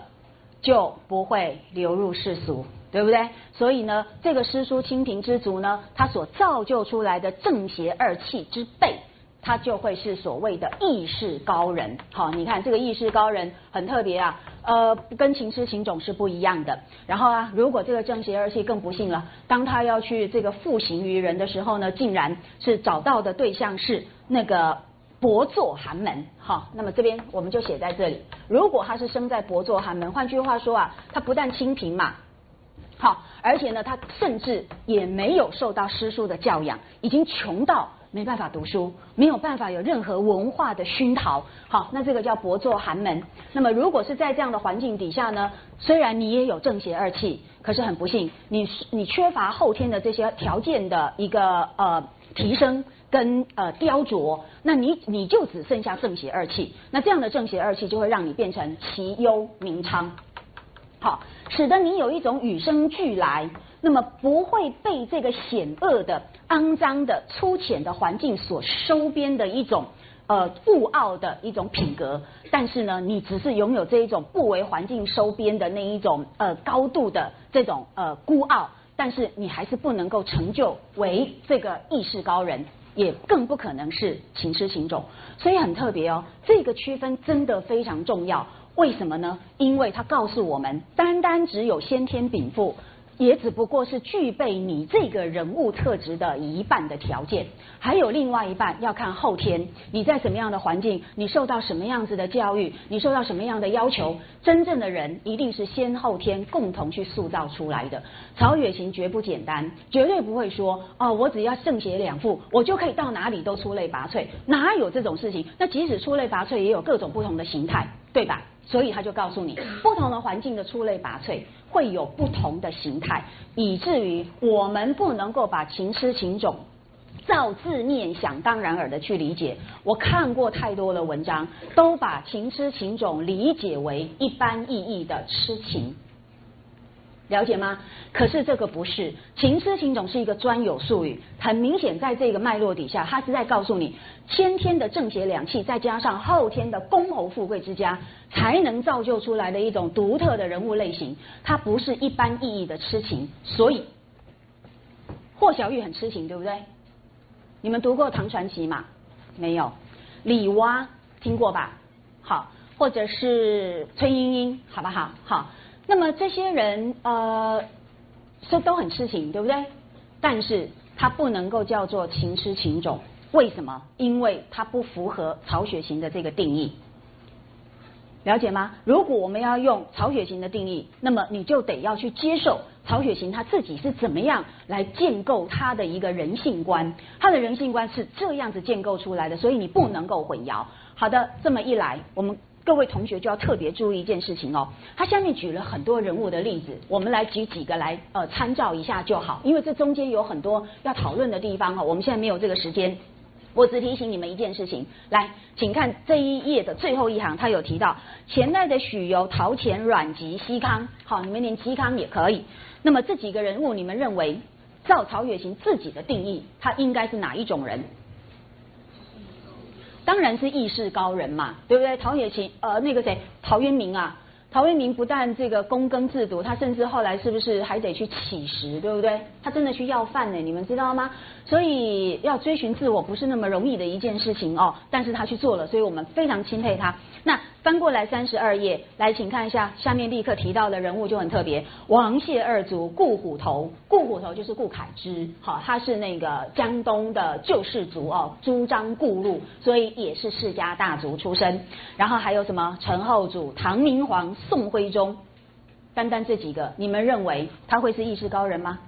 就不会流入世俗。对不对？所以呢，这个诗书清贫之族呢，他所造就出来的正邪二气之辈，他就会是所谓的意识高人。好，你看这个意识高人很特别啊，呃，跟情痴情种是不一样的。然后啊，如果这个正邪二气更不幸了，当他要去这个复行于人的时候呢，竟然是找到的对象是那个薄作寒门。好，那么这边我们就写在这里，如果他是生在薄作寒门，换句话说啊，他不但清贫嘛。好，而且呢，他甚至也没有受到诗书的教养，已经穷到没办法读书，没有办法有任何文化的熏陶。好，那这个叫薄作寒门。那么，如果是在这样的环境底下呢，虽然你也有正邪二气，可是很不幸，你你缺乏后天的这些条件的一个呃提升跟呃雕琢，那你你就只剩下正邪二气。那这样的正邪二气就会让你变成其忧名昌。好，使得你有一种与生俱来，那么不会被这个险恶的、肮脏的、粗浅的环境所收编的一种呃富傲的一种品格。但是呢，你只是拥有这一种不为环境收编的那一种呃高度的这种呃孤傲，但是你还是不能够成就为这个意识高人，也更不可能是情痴情种。所以很特别哦，这个区分真的非常重要。为什么呢？因为它告诉我们，单单只有先天禀赋，也只不过是具备你这个人物特质的一半的条件，还有另外一半要看后天你在什么样的环境，你受到什么样子的教育，你受到什么样的要求。真正的人一定是先后天共同去塑造出来的。曹雪芹绝不简单，绝对不会说哦，我只要正邪两副，我就可以到哪里都出类拔萃，哪有这种事情？那即使出类拔萃，也有各种不同的形态，对吧？所以他就告诉你，不同的环境的出类拔萃会有不同的形态，以至于我们不能够把情痴情种照字面想当然耳的去理解。我看过太多的文章，都把情痴情种理解为一般意义的痴情。了解吗？可是这个不是情痴情种是一个专有术语，很明显在这个脉络底下，他是在告诉你，先天的正邪两气，再加上后天的公侯富贵之家，才能造就出来的一种独特的人物类型。它不是一般意义的痴情，所以霍小玉很痴情，对不对？你们读过唐传奇吗？没有。李娃听过吧？好，或者是崔莺莺，好不好？好。那么这些人呃，是都很痴情，对不对？但是他不能够叫做情痴情种，为什么？因为他不符合曹雪芹的这个定义，了解吗？如果我们要用曹雪芹的定义，那么你就得要去接受曹雪芹他自己是怎么样来建构他的一个人性观，他的人性观是这样子建构出来的，所以你不能够混淆。好的，这么一来，我们。各位同学就要特别注意一件事情哦。他下面举了很多人物的例子，我们来举几个来呃参照一下就好，因为这中间有很多要讨论的地方哈。我们现在没有这个时间，我只提醒你们一件事情。来，请看这一页的最后一行，他有提到前代的许由、陶潜、阮籍、嵇康，好，你们连嵇康也可以。那么这几个人物，你们认为照曹雪芹自己的定义，他应该是哪一种人？当然是义士高人嘛，对不对？陶冶情，呃，那个谁，陶渊明啊，陶渊明不但这个躬耕自读，他甚至后来是不是还得去乞食，对不对？他真的去要饭呢，你们知道吗？所以要追寻自我不是那么容易的一件事情哦，但是他去做了，所以我们非常钦佩他。那翻过来三十二页，来，请看一下下面立刻提到的人物就很特别，王谢二族顾虎头，顾虎头就是顾恺之，好，他是那个江东的救世族哦，朱张顾禄，所以也是世家大族出身。然后还有什么陈后主、唐明皇、宋徽宗，单单这几个，你们认为他会是义士高人吗？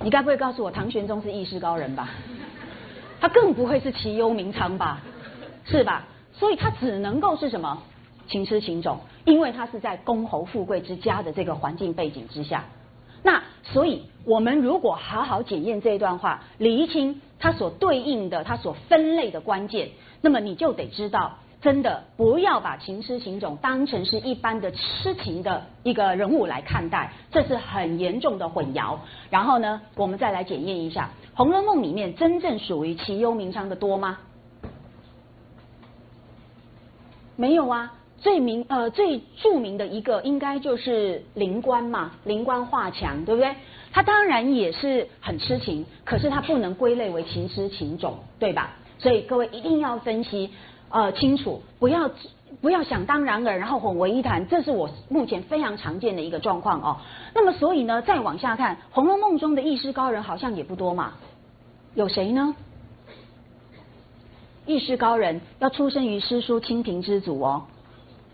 你该不会告诉我唐玄宗是义士高人吧？他更不会是其忧明仓吧？是吧？所以他只能够是什么情痴情种，因为他是在公侯富贵之家的这个环境背景之下。那所以我们如果好好检验这一段话，厘清它所对应的、它所分类的关键，那么你就得知道，真的不要把情痴情种当成是一般的痴情的一个人物来看待，这是很严重的混淆。然后呢，我们再来检验一下，《红楼梦》里面真正属于其忧明昌的多吗？没有啊，最名呃最著名的一个应该就是灵官嘛，灵官画墙，对不对？他当然也是很痴情，可是他不能归类为情痴情种，对吧？所以各位一定要分析呃清楚，不要不要想当然尔，然后混为一谈，这是我目前非常常见的一个状况哦。那么所以呢，再往下看，《红楼梦》中的义师高人好像也不多嘛，有谁呢？义士高人要出生于诗书清贫之族哦，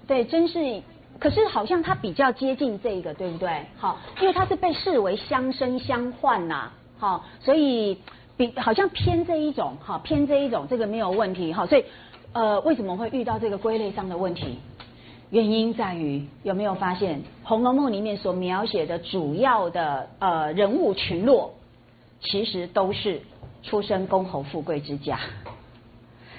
对，真是，可是好像他比较接近这个，对不对？好，因为他是被视为相生相换呐，好，所以比好像偏这一种，好，偏这一种，这个没有问题，好，所以呃，为什么会遇到这个归类上的问题？原因在于有没有发现《红楼梦》里面所描写的主要的呃人物群落，其实都是出身公侯富贵之家。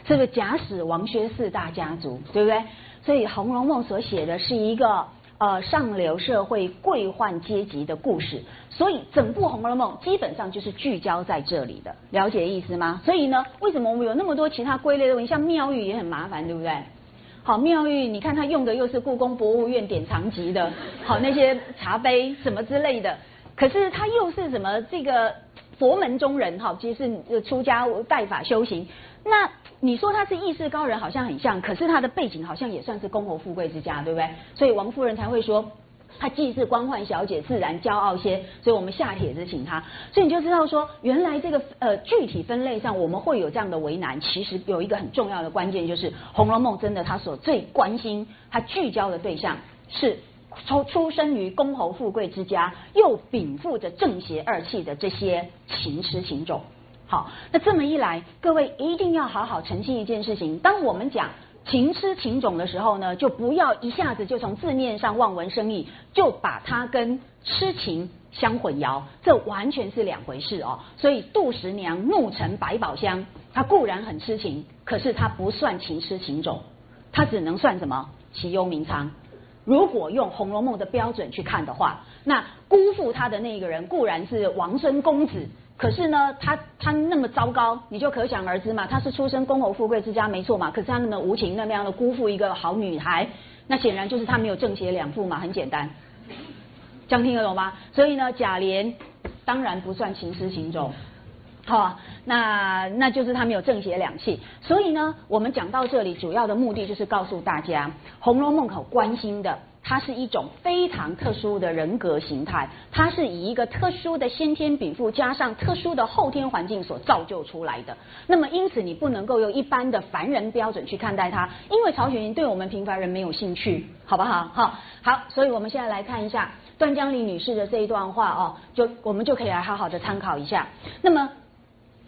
这个贾史王薛四大家族，对不对？所以《红楼梦》所写的是一个呃上流社会贵宦阶级的故事，所以整部《红楼梦》基本上就是聚焦在这里的，了解意思吗？所以呢，为什么我们有那么多其他归类的问题？像妙玉也很麻烦，对不对？好，妙玉，你看他用的又是故宫博物院典藏级的，好那些茶杯什么之类的，可是他又是什么这个佛门中人哈，其实是出家拜法修行，那。你说他是义士高人，好像很像，可是他的背景好像也算是公侯富贵之家，对不对？所以王夫人才会说，她既是官宦小姐，自然骄傲些。所以我们下帖子请他。所以你就知道说，原来这个呃具体分类上我们会有这样的为难，其实有一个很重要的关键，就是《红楼梦》真的他所最关心、他聚焦的对象是出出生于公侯富贵之家，又禀赋着正邪二气的这些情痴情种。好，那这么一来，各位一定要好好澄清一件事情：当我们讲情痴情种的时候呢，就不要一下子就从字面上望文生义，就把它跟痴情相混淆，这完全是两回事哦。所以杜十娘怒沉百宝箱，她固然很痴情，可是她不算情痴情种，她只能算什么其忧明仓。如果用《红楼梦》的标准去看的话，那辜负她的那个人固然是王孙公子。可是呢，他他那么糟糕，你就可想而知嘛。他是出身公侯富贵之家，没错嘛。可是他那么无情，那么样的辜负一个好女孩，那显然就是他没有正邪两副嘛，很简单。这样听得懂吗？所以呢，贾琏当然不算情痴情种，好，那那就是他没有正邪两气。所以呢，我们讲到这里，主要的目的就是告诉大家，《红楼梦》可关心的。它是一种非常特殊的人格形态，它是以一个特殊的先天禀赋加上特殊的后天环境所造就出来的。那么，因此你不能够用一般的凡人标准去看待它，因为曹雪芹对我们平凡人没有兴趣，好不好？好，好，所以我们现在来看一下段江丽女士的这一段话哦，就我们就可以来好好的参考一下。那么，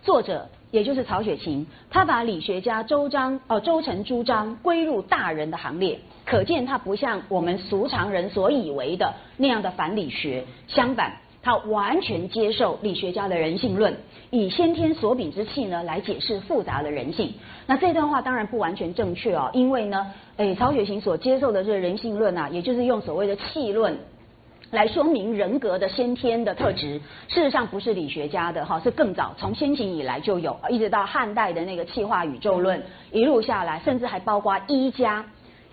作者也就是曹雪芹，他把理学家周章呃周成朱章归入大人的行列，可见他不像我们俗常人所以为的那样的反理学，相反，他完全接受理学家的人性论，以先天所禀之气呢来解释复杂的人性。那这段话当然不完全正确哦，因为呢，诶曹雪芹所接受的这人性论啊，也就是用所谓的气论。来说明人格的先天的特质，事实上不是理学家的哈，是更早从先秦以来就有，一直到汉代的那个气化宇宙论一路下来，甚至还包括医家，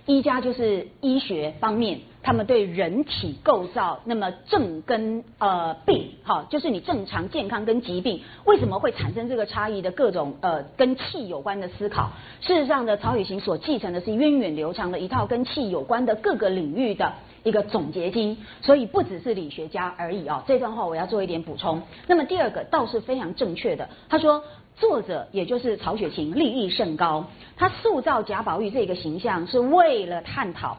医家就是医学方面，他们对人体构造那么正跟呃病哈，就是你正常健康跟疾病为什么会产生这个差异的各种呃跟气有关的思考，事实上的曹雪芹所继承的是源远流长的一套跟气有关的各个领域的。一个总结经，所以不只是理学家而已啊。这段话我要做一点补充。那么第二个倒是非常正确的，他说作者也就是曹雪芹立意甚高，他塑造贾宝玉这个形象是为了探讨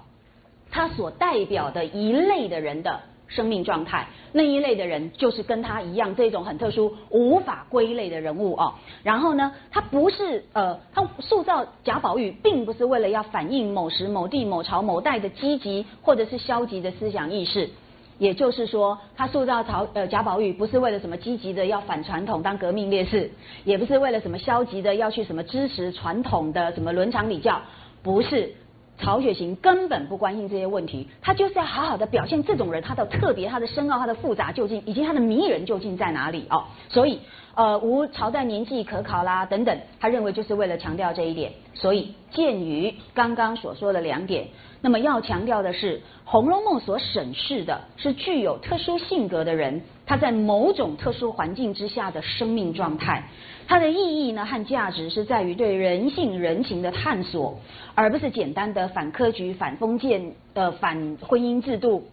他所代表的一类的人的。生命状态那一类的人，就是跟他一样这种很特殊、无法归类的人物哦。然后呢，他不是呃，他塑造贾宝玉，并不是为了要反映某时某地某朝某代的积极或者是消极的思想意识。也就是说，他塑造曹呃贾宝玉，不是为了什么积极的要反传统当革命烈士，也不是为了什么消极的要去什么支持传统的什么伦常礼教，不是。曹雪芹根本不关心这些问题，他就是要好好的表现这种人他的特别、他的深奥、他的复杂究竟，以及他的迷人究竟在哪里哦。所以呃无朝代年纪可考啦等等，他认为就是为了强调这一点。所以鉴于刚刚所说的两点，那么要强调的是，《红楼梦》所审视的是具有特殊性格的人，他在某种特殊环境之下的生命状态。它的意义呢和价值是在于对人性人情的探索，而不是简单的反科举、反封建、呃反婚姻制度，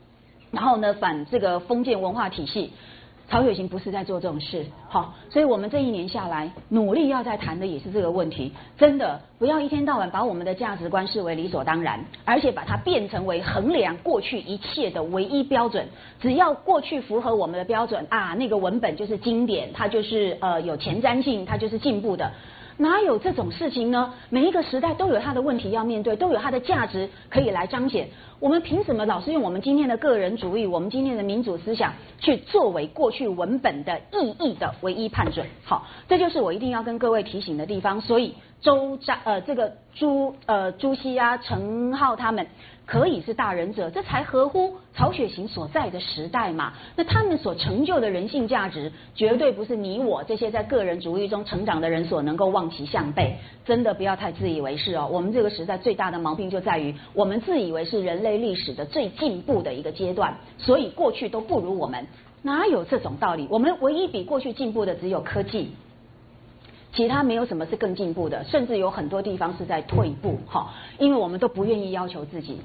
然后呢反这个封建文化体系。曹雪芹不是在做这种事，好，所以我们这一年下来努力要在谈的也是这个问题。真的不要一天到晚把我们的价值观视为理所当然，而且把它变成为衡量过去一切的唯一标准。只要过去符合我们的标准啊，那个文本就是经典，它就是呃有前瞻性，它就是进步的。哪有这种事情呢？每一个时代都有它的问题要面对，都有它的价值可以来彰显。我们凭什么老是用我们今天的个人主义、我们今天的民主思想去作为过去文本的意义的唯一判准？好，这就是我一定要跟各位提醒的地方。所以周章呃，这个朱呃朱熹啊、陈浩他们。可以是大人者，这才合乎曹雪芹所在的时代嘛？那他们所成就的人性价值，绝对不是你我这些在个人主义中成长的人所能够望其项背。真的不要太自以为是哦。我们这个时代最大的毛病就在于，我们自以为是人类历史的最进步的一个阶段，所以过去都不如我们，哪有这种道理？我们唯一比过去进步的只有科技。其他没有什么是更进步的，甚至有很多地方是在退步，哈，因为我们都不愿意要求自己，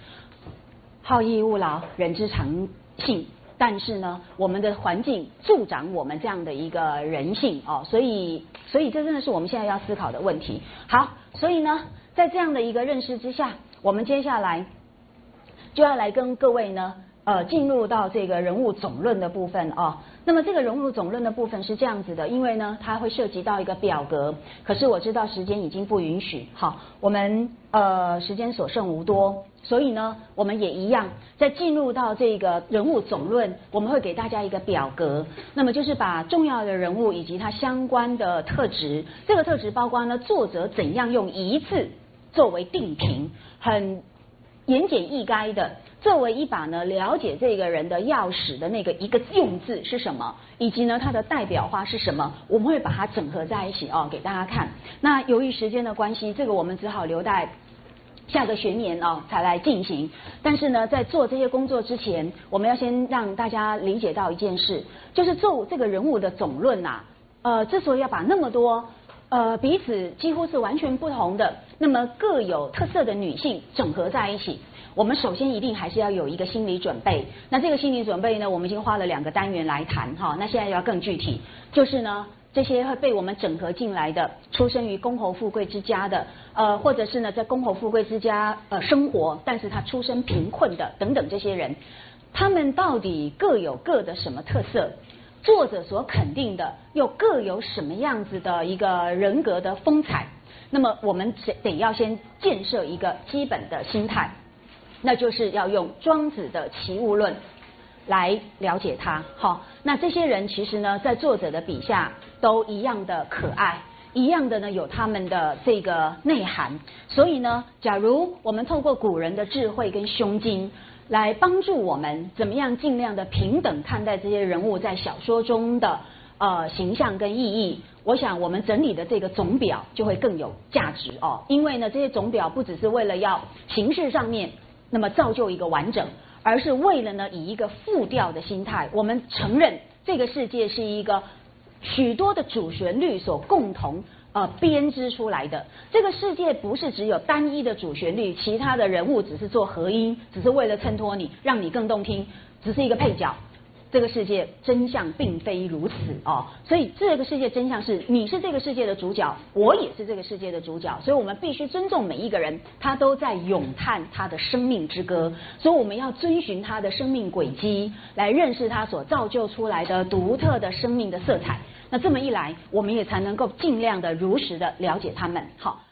好逸恶劳，人之常性。但是呢，我们的环境助长我们这样的一个人性哦，所以，所以这真的是我们现在要思考的问题。好，所以呢，在这样的一个认识之下，我们接下来就要来跟各位呢。呃，进入到这个人物总论的部分哦。那么这个人物总论的部分是这样子的，因为呢，它会涉及到一个表格。可是我知道时间已经不允许，好，我们呃时间所剩无多，所以呢，我们也一样，在进入到这个人物总论，我们会给大家一个表格。那么就是把重要的人物以及他相关的特质，这个特质包括呢，作者怎样用一字作为定评，很言简意赅的。作为一把呢，了解这个人的钥匙的那个一个用字是什么，以及呢它的代表花是什么，我们会把它整合在一起哦，给大家看。那由于时间的关系，这个我们只好留待下个学年哦才来进行。但是呢，在做这些工作之前，我们要先让大家理解到一件事，就是做这个人物的总论呐，呃，之所以要把那么多呃彼此几乎是完全不同的，那么各有特色的女性整合在一起。我们首先一定还是要有一个心理准备。那这个心理准备呢，我们已经花了两个单元来谈哈。那现在要更具体，就是呢，这些会被我们整合进来的，出生于公侯富贵之家的，呃，或者是呢在公侯富贵之家呃生活，但是他出身贫困的等等这些人，他们到底各有各的什么特色？作者所肯定的又各有什么样子的一个人格的风采？那么我们得得要先建设一个基本的心态，那就是要用庄子的齐物论来了解他。好，那这些人其实呢，在作者的笔下都一样的可爱，一样的呢有他们的这个内涵。所以呢，假如我们透过古人的智慧跟胸襟。来帮助我们怎么样尽量的平等看待这些人物在小说中的呃形象跟意义。我想我们整理的这个总表就会更有价值哦，因为呢这些总表不只是为了要形式上面那么造就一个完整，而是为了呢以一个复调的心态，我们承认这个世界是一个许多的主旋律所共同。呃，编织出来的这个世界不是只有单一的主旋律，其他的人物只是做合音，只是为了衬托你，让你更动听，只是一个配角。这个世界真相并非如此哦，所以这个世界真相是你是这个世界的主角，我也是这个世界的主角，所以我们必须尊重每一个人，他都在咏叹他的生命之歌，所以我们要遵循他的生命轨迹，来认识他所造就出来的独特的生命的色彩。那这么一来，我们也才能够尽量的如实的了解他们。好。